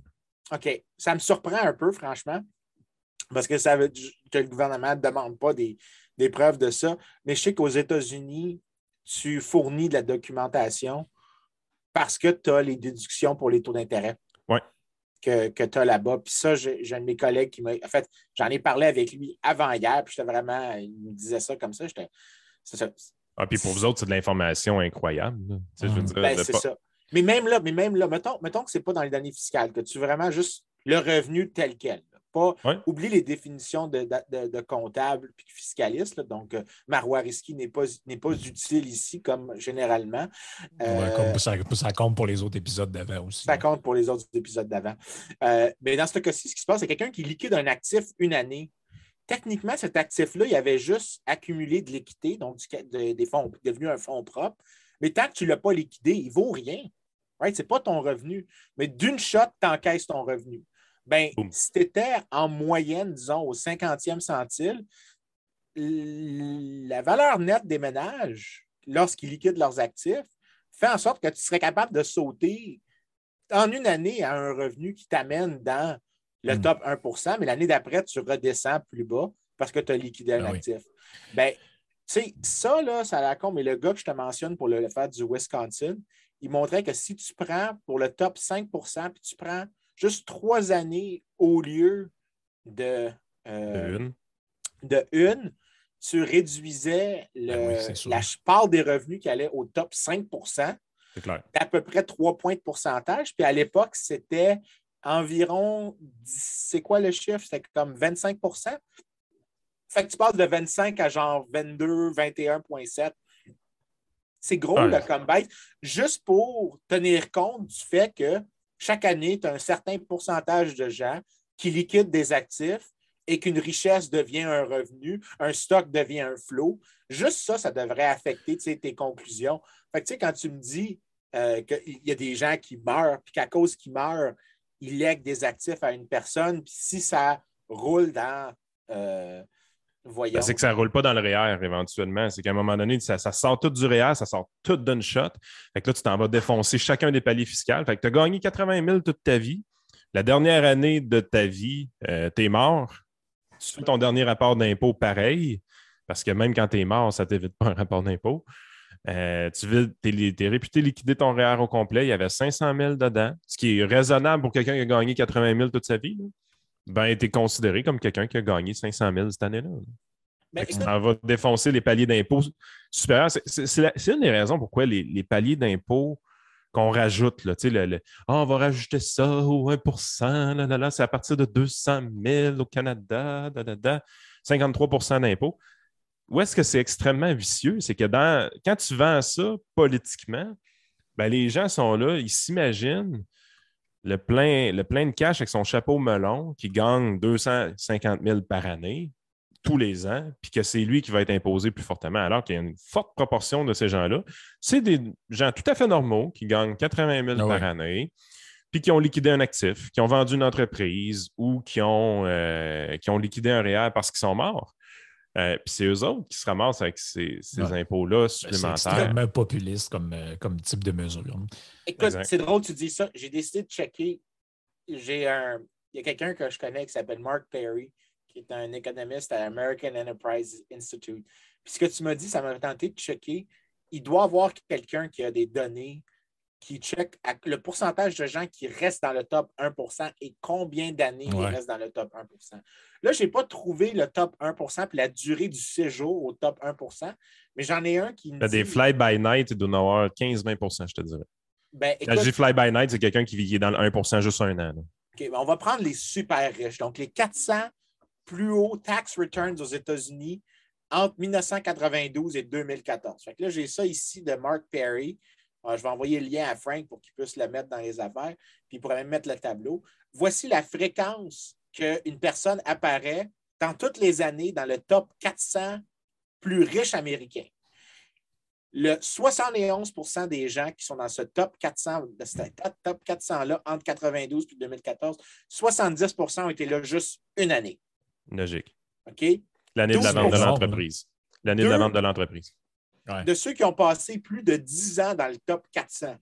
OK. Ça me surprend un peu, franchement, parce que ça veut dire que le gouvernement ne demande pas des, des preuves de ça. Mais je sais qu'aux États-Unis, tu fournis de la documentation parce que tu as les déductions pour les taux d'intérêt Ouais. que, que tu as là-bas. Puis ça, j'ai un de mes collègues qui m'a. En fait, j'en ai parlé avec lui avant hier, puis j'étais vraiment. Il me disait ça comme ça. J'étais. Ah, puis pour vous autres, c'est de l'information incroyable. je veux Mm. dire, Ben, c'est pas- ça. Mais même là, mais même là, mettons, mettons que ce n'est pas dans les données fiscales, que tu veux vraiment juste le revenu tel quel. Pas, Ouais. Oublie les définitions de, de, de- de comptable de fiscaliste. là. Donc, euh, Marois Risky n'est pas, utile ici comme généralement. Euh, Ouais, comme ça, ça compte pour les autres épisodes d'avant aussi. ça compte pour les autres épisodes d'avant. Euh, mais dans ce cas-ci, ce qui se passe, c'est quelqu'un qui liquide un actif une année. Techniquement, cet actif-là, il avait juste accumulé de l'équité, donc du ca- de- des fonds, devenu un fonds propre. Mais tant que tu ne l'as pas liquidé, il ne vaut rien. Right? Ce n'est pas ton revenu. Mais d'une shot, tu encaisses ton revenu. Ben, si tu étais en moyenne, disons, au 50e centile, la valeur nette des ménages, lorsqu'ils liquident leurs actifs, fait en sorte que tu serais capable de sauter en une année à un revenu qui t'amène dans le Mm. top 1% mais l'année d'après, tu redescends plus bas. parce que tu as liquidé un oui. actif. Ben, tu sais, ça, là, ça a l'air con, mais le gars que je te mentionne pour le, le faire du Wisconsin, il montrait que si tu prends pour le top 5% puis tu prends juste trois années au lieu de, euh, Une. de une, tu réduisais le, Ben oui, la part des revenus qui allait au top 5 C'est clair. à peu près 3 points de pourcentage. Puis à l'époque, c'était environ, c'est quoi le chiffre? C'était comme 25% Fait que tu passes de 25 à genre 22, 21,7. C'est gros Ouais. le comeback, juste pour tenir compte du fait que chaque année, tu as un certain pourcentage de gens qui liquident des actifs et qu'une richesse devient un revenu, un stock devient un flot. Juste ça, ça devrait affecter tes conclusions. Fait que, quand tu me dis euh, qu'il y a des gens qui meurent, puis qu'à cause qu'ils meurent, ils lèguent des actifs à une personne, puis si ça roule dans. euh. Ben, c'est que ça ne roule pas dans le REER éventuellement. C'est qu'à un moment donné, ça, sort tout du REER, ça sort tout d'une shot. Fait que là, tu t'en vas défoncer chacun des paliers fiscaux. Fait que tu as gagné 80 000 toute ta vie. La dernière année de ta vie, tu es mort. Tu fais ton dernier rapport d'impôt pareil, parce que même quand tu es mort, ça ne t'évite pas un rapport d'impôt. Euh, tu es, réputé liquider ton REER au complet. Il y avait 500 000 dedans, ce qui est raisonnable pour quelqu'un qui a gagné 80 000 toute sa vie. là. Ben, tu es considéré comme quelqu'un qui a gagné 500 000 cette année-là. Mais écoute, ça va défoncer les paliers d'impôt supérieurs. C'est- une des raisons pourquoi les, les paliers d'impôt qu'on rajoute, là, le, le- Ah, on va rajouter ça au 1% là, là, là, c'est à partir de 200 000 au Canada, da, da, da, 53% d'impôt. Où est-ce que c'est extrêmement vicieux? C'est que dans, quand tu vends ça politiquement, ben, les gens sont là, ils s'imaginent le plein, le plein de cash avec son chapeau melon qui gagne 250 000 par année tous les ans, puis que c'est lui qui va être imposé plus fortement, alors qu'il y a une forte proportion de ces gens-là. C'est des gens tout à fait normaux qui gagnent 80 000 Ah par année, puis qui ont liquidé un actif, qui ont vendu une entreprise ou qui ont, euh, qui ont liquidé un REER parce qu'ils sont morts. Euh, puis c'est eux autres qui se ramassent avec ces, ces Ouais. impôts-là Ben, C'est supplémentaires. extrêmement populiste comme, euh, comme type de mesure. Écoute, Exact. c'est drôle que tu dis ça. J'ai décidé de checker. J'ai un. Il y a quelqu'un que je connais qui s'appelle Mark Perry, qui est un économiste à American Enterprise Institute. Puis ce que tu m'as dit, ça m'a tenté de checker. Il doit y avoir quelqu'un qui a des données qui check à- le pourcentage de gens qui restent dans le top 1% et combien d'années ils restent dans le top 1% Là, je n'ai pas trouvé le top 1% puis la durée du séjour au top 1% mais j'en ai un qui me dit... des fly-by-night, il doit en avoir 15-20 je te dirais. Ben, Quand écoute, je dis fly-by-night, c'est quelqu'un qui est dans le 1 juste un an. là. OK, ben, on va prendre les super riches. Donc, les 400 plus hauts tax returns aux États-Unis entre 1992 et 2014. Fait que là, j'ai ça ici de Mark Perry. Je vais envoyer le lien à Frank pour qu'il puisse le mettre dans les affaires, puis il pourrait même mettre le tableau. Voici la fréquence qu'une personne apparaît dans toutes les années dans le top 400 plus riches américains. Le 71% des gens qui sont dans ce top 400, de ce top 400-là entre 92 et 2014, 70% ont été là juste une année. Logique. OK? L'année de la 12 vente de l'entreprise. L'année de la vente de l'entreprise. De ceux qui ont passé plus de 10 ans dans le top 400.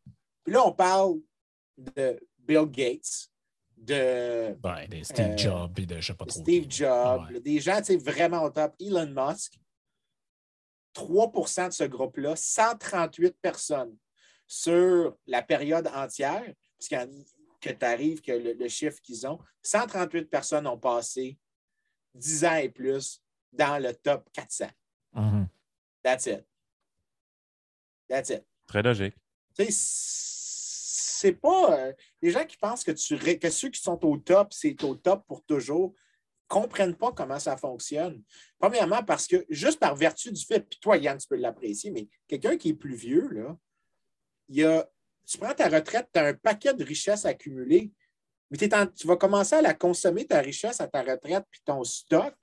Puis là, on parle de Bill Gates, de Ben, des Steve Euh, Jobs et de je sais pas trop. Steve qui. Jobs, Ouais. des gens vraiment au top. Elon Musk, 3% de ce groupe-là, 138 personnes sur la période entière, parce qu'il y en- que tu arrives, que le, le chiffre qu'ils ont, 138 personnes ont passé 10 ans et plus dans le top 400. Mhm. That's it. That's it. Très logique. Tu sais, c'est pas. euh, les gens qui pensent que, tu, que ceux qui sont au top, c'est au top pour toujours, comprennent pas comment ça fonctionne. Premièrement, parce que juste par vertu du fait, puis toi, Yann, tu peux l'apprécier, mais quelqu'un qui est plus vieux, là, il y a, tu prends ta retraite, tu as un paquet de richesses accumulées, mais en- tu vas commencer à la consommer, ta richesse à ta retraite, puis ton stock.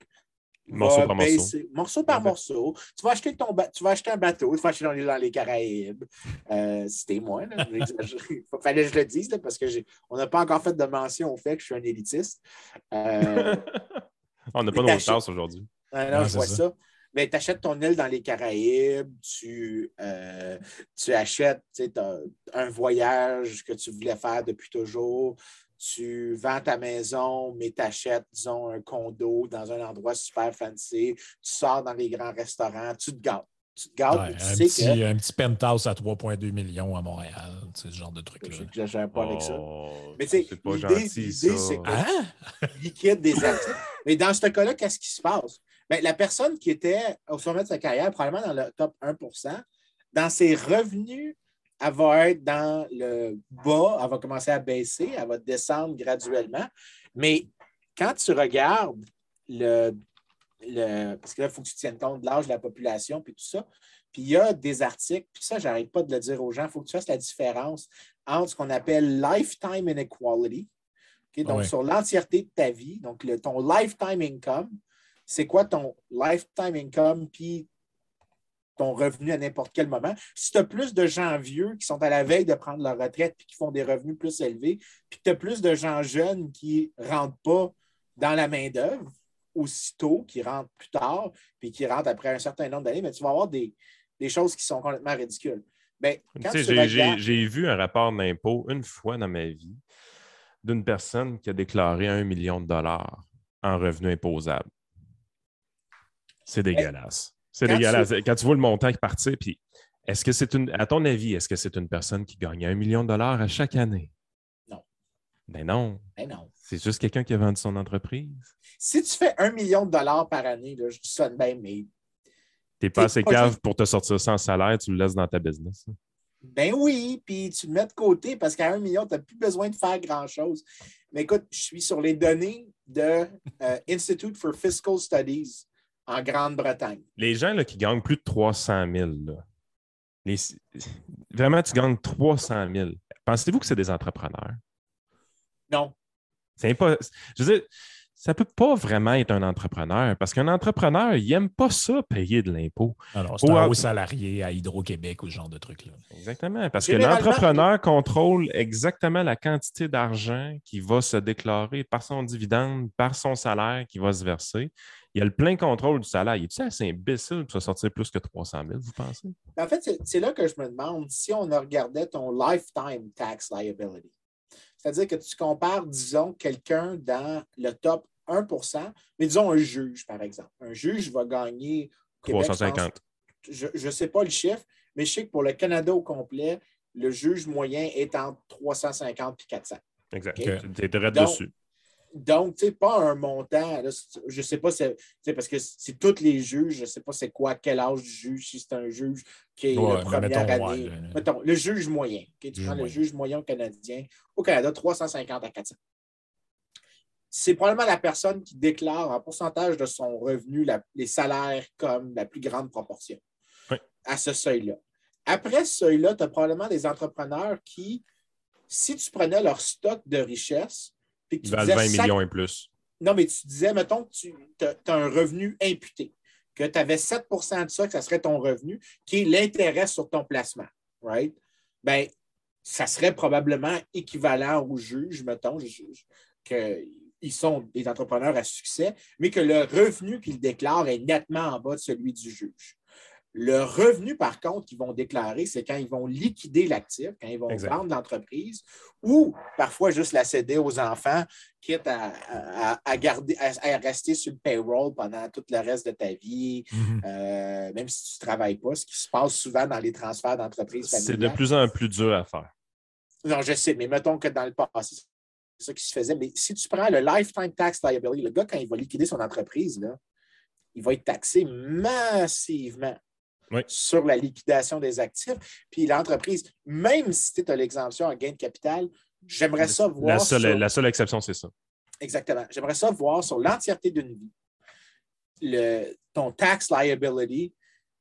Morceau par morceau. Morceau par morceau. Tu vas acheter ton ba- tu vas acheter un bateau, tu vas acheter dans les, dans les Caraïbes. Euh, C'était moi, là. J'exagère. Il fallait que je le dise, là, parce qu'on n'a pas encore fait de mention au fait que je suis un élitiste. Euh, On n'a pas nos chances aujourd'hui. ah non, je vois ça. ça. Mais tu achètes ton île dans les Caraïbes, tu, euh, tu achètes un voyage que tu voulais faire depuis toujours, tu vends ta maison, mais tu achètes, disons, un condo dans un endroit super fancy, tu sors dans les grands restaurants, tu te gâtes. Tu te gâtes, Ouais, tu un, sais petit, que. un petit penthouse à 3,2 millions à Montréal. C'est ce genre de truc-là. J'exagère pas avec ça. Oh, Mais tu sais, l'idée- c'est que- Hein? liquide des actifs. Mais dans ce cas-là, qu'est-ce qui se passe? Ben, la personne qui était au sommet de sa carrière, probablement dans le top 1% dans ses revenus, elle va être dans le bas, elle va commencer à baisser, elle va descendre graduellement. Mais quand tu regardes le. le parce que là, il faut que tu tiennes compte de l'âge de la population puis tout ça. Puis il y a des articles, puis ça, j'arrête pas de le dire aux gens, il faut que tu fasses la différence entre ce qu'on appelle lifetime inequality, donc sur l'entièreté de ta vie, donc le- ton lifetime income, c'est quoi ton lifetime income, puis ton revenu à n'importe quel moment. Si tu as plus de gens vieux qui sont à la veille de prendre leur retraite puis qui font des revenus plus élevés, puis que tu as plus de gens jeunes qui ne rentrent pas dans la main-d'œuvre aussitôt, qui rentrent plus tard, puis qui rentrent après un certain nombre d'années, mais tu vas avoir des, des choses qui sont complètement ridicules. Ben, j'ai- regardes- vu un rapport d'impôt une fois dans ma vie d'une personne qui a déclaré un million de dollars en revenus imposables. C'est dégueulasse. C'est dégueulasse. Quand tu vois le montant qui partit, puis est-ce que c'est une, à ton avis, est-ce que c'est une personne qui gagne un million de dollars à chaque année? Non. Ben non. Ben non. C'est juste quelqu'un qui a vendu son entreprise. Si tu fais un million de dollars par année, là, je dis ça de même, mais T'es pas assez pas cave juste- pour te sortir sans salaire, tu le laisses dans ta business. Ben oui, puis tu le mets de côté parce qu'à un million, tu n'as plus besoin de faire grand-chose. Mais écoute, je suis sur les données de euh, Institute for Fiscal Studies en Grande-Bretagne. Les gens là, qui gagnent plus de 300 000, là, les- vraiment, tu gagnes 300 000. Pensez-vous que c'est des entrepreneurs? Non. C'est pas, je veux dire, ça peut pas vraiment être un entrepreneur parce qu'un entrepreneur, il n'aime pas ça, payer de l'impôt. Alors, c'est un haut salarié à Hydro-Québec ou ce genre de truc-là. Exactement. Parce que l'entrepreneur contrôle exactement la quantité d'argent qui va se déclarer par son dividende, par son salaire qui va se verser. Il y a le plein contrôle du salaire. Il est assez imbécile pour sortir plus que 300 000, vous pensez? En fait, c'est- là que je me demande si on regardait ton lifetime tax liability. C'est-à-dire que tu compares, disons, quelqu'un dans le top 1% mais disons un juge, par exemple. Un juge va gagner Québec, je pense, 350. je ne sais pas le chiffre, mais je sais que pour le Canada au complet, le juge moyen est entre 350 et 400. Exact. Tu es direct Donc, dessus. Donc, tu sais, pas un montant, là, je ne sais pas, c'est- parce que c'est tous les juges, je ne sais pas c'est quoi, quel âge du juge, si c'est un juge qui est Ouais, la première mettons, ouais, année. le- mettons, le juge moyen. Tu Juge prends le juge moyen canadien au Canada, 350 à 400. C'est probablement la personne qui déclare en pourcentage de son revenu la- les salaires comme la plus grande proportion Oui. à ce seuil-là. Après ce seuil-là, tu as probablement des entrepreneurs qui, si tu prenais leur stock de richesse, puis que Ils tu valent disais 20 chaque- millions et plus. non, mais tu disais, mettons que tu as, un revenu imputé, que tu avais 7% de ça, que ça serait ton revenu, qui est l'intérêt sur ton placement, right? Bien, ça serait probablement équivalent au juge, mettons, qu'ils sont des entrepreneurs à succès, mais que le revenu qu'ils déclarent est nettement en bas de celui du juge. Le revenu, par contre, qu'ils vont déclarer, c'est quand ils vont liquider l'actif, quand ils vont Exact. vendre l'entreprise, ou parfois juste la céder aux enfants, quitte à, à- à garder, à, à rester sur le payroll pendant tout le reste de ta vie, Mhm. euh, même si tu ne travailles pas, ce qui se passe souvent dans les transferts d'entreprise C'est de plus en plus dur à faire. Non, je sais, mais mettons que dans le passé, c'est ça qui se faisait. Mais si tu prends le lifetime tax liability, le gars, quand il va liquider son entreprise, là, il va être taxé massivement Oui. sur la liquidation des actifs. Puis l'entreprise, même si tu as l'exemption en gain de capital, j'aimerais ça voir. La seule, sur- la seule exception, c'est ça. Exactement. J'aimerais ça voir sur l'entièreté d'une vie le, ton tax liability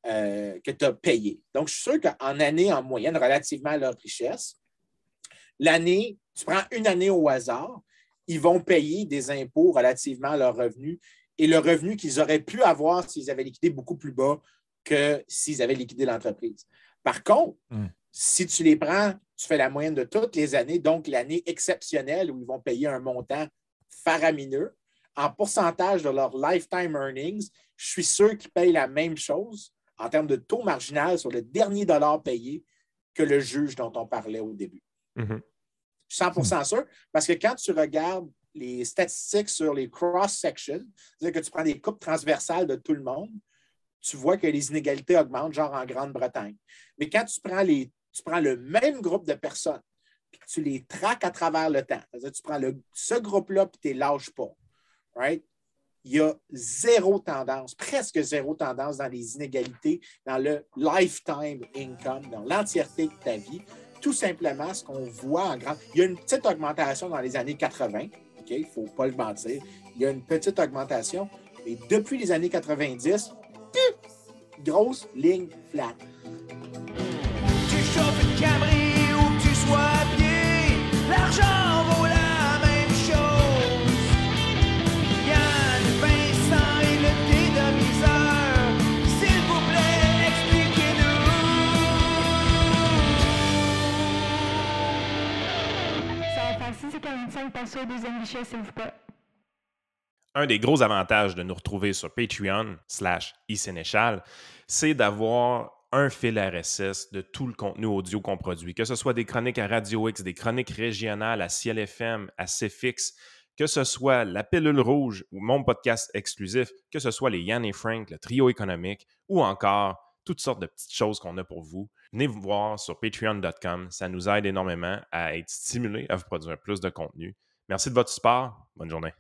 euh, que tu as payé. Donc, je suis sûr qu'en année, en moyenne, relativement à leur richesse, l'année, tu prends une année au hasard, ils vont payer des impôts relativement à leurs revenus et le revenu qu'ils auraient pu avoir s'ils avaient liquidé beaucoup plus bas que s'ils avaient liquidé l'entreprise. Par contre, Hmm. si tu les prends, tu fais la moyenne de toutes les années, donc l'année exceptionnelle où ils vont payer un montant faramineux, en pourcentage de leur lifetime earnings, je suis sûr qu'ils payent la même chose en termes de taux marginal sur le dernier dollar payé que le juge dont on parlait au début. Je suis 100% sûr. Parce que quand tu regardes les statistiques sur les cross-sections, c'est-à-dire que tu prends des coupes transversales de tout le monde, tu vois que les inégalités augmentent, genre en Grande-Bretagne. Mais quand tu prends, les, tu prends le même groupe de personnes, puis tu les traques à travers le temps, tu prends le, ce groupe-là, puis tu ne les lâches pas, right? il y a zéro tendance, presque zéro tendance dans les inégalités, dans le lifetime income, dans l'entièreté de ta vie. Tout simplement, ce qu'on voit en grand. Il y a une petite augmentation dans les années 80, OK? Il ne faut pas le mentir. Il y a une petite augmentation. Et depuis les années 90, grosse ligne flat. Tu chauffes une Camry ou que tu sois à pied, l'argent vaut la même chose. Yann, Vincent et le dédomiseur, s'il vous plaît, expliquez-nous. Ça va faire 6,45 passer au deuxième guichet, s'il vous plaît. Un des gros avantages de nous retrouver sur Patreon slash iSénéchal, c'est d'avoir un fil RSS de tout le contenu audio qu'on produit, que ce soit des chroniques à Radio X, des chroniques régionales à Ciel FM, à CFX, que ce soit la pilule rouge ou mon podcast exclusif, que ce soit les Yann et Frank, le trio économique ou encore toutes sortes de petites choses qu'on a pour vous. Venez vous voir sur patreon.com. Ça nous aide énormément à être stimulés à vous produire plus de contenu. Merci de votre support. Bonne journée.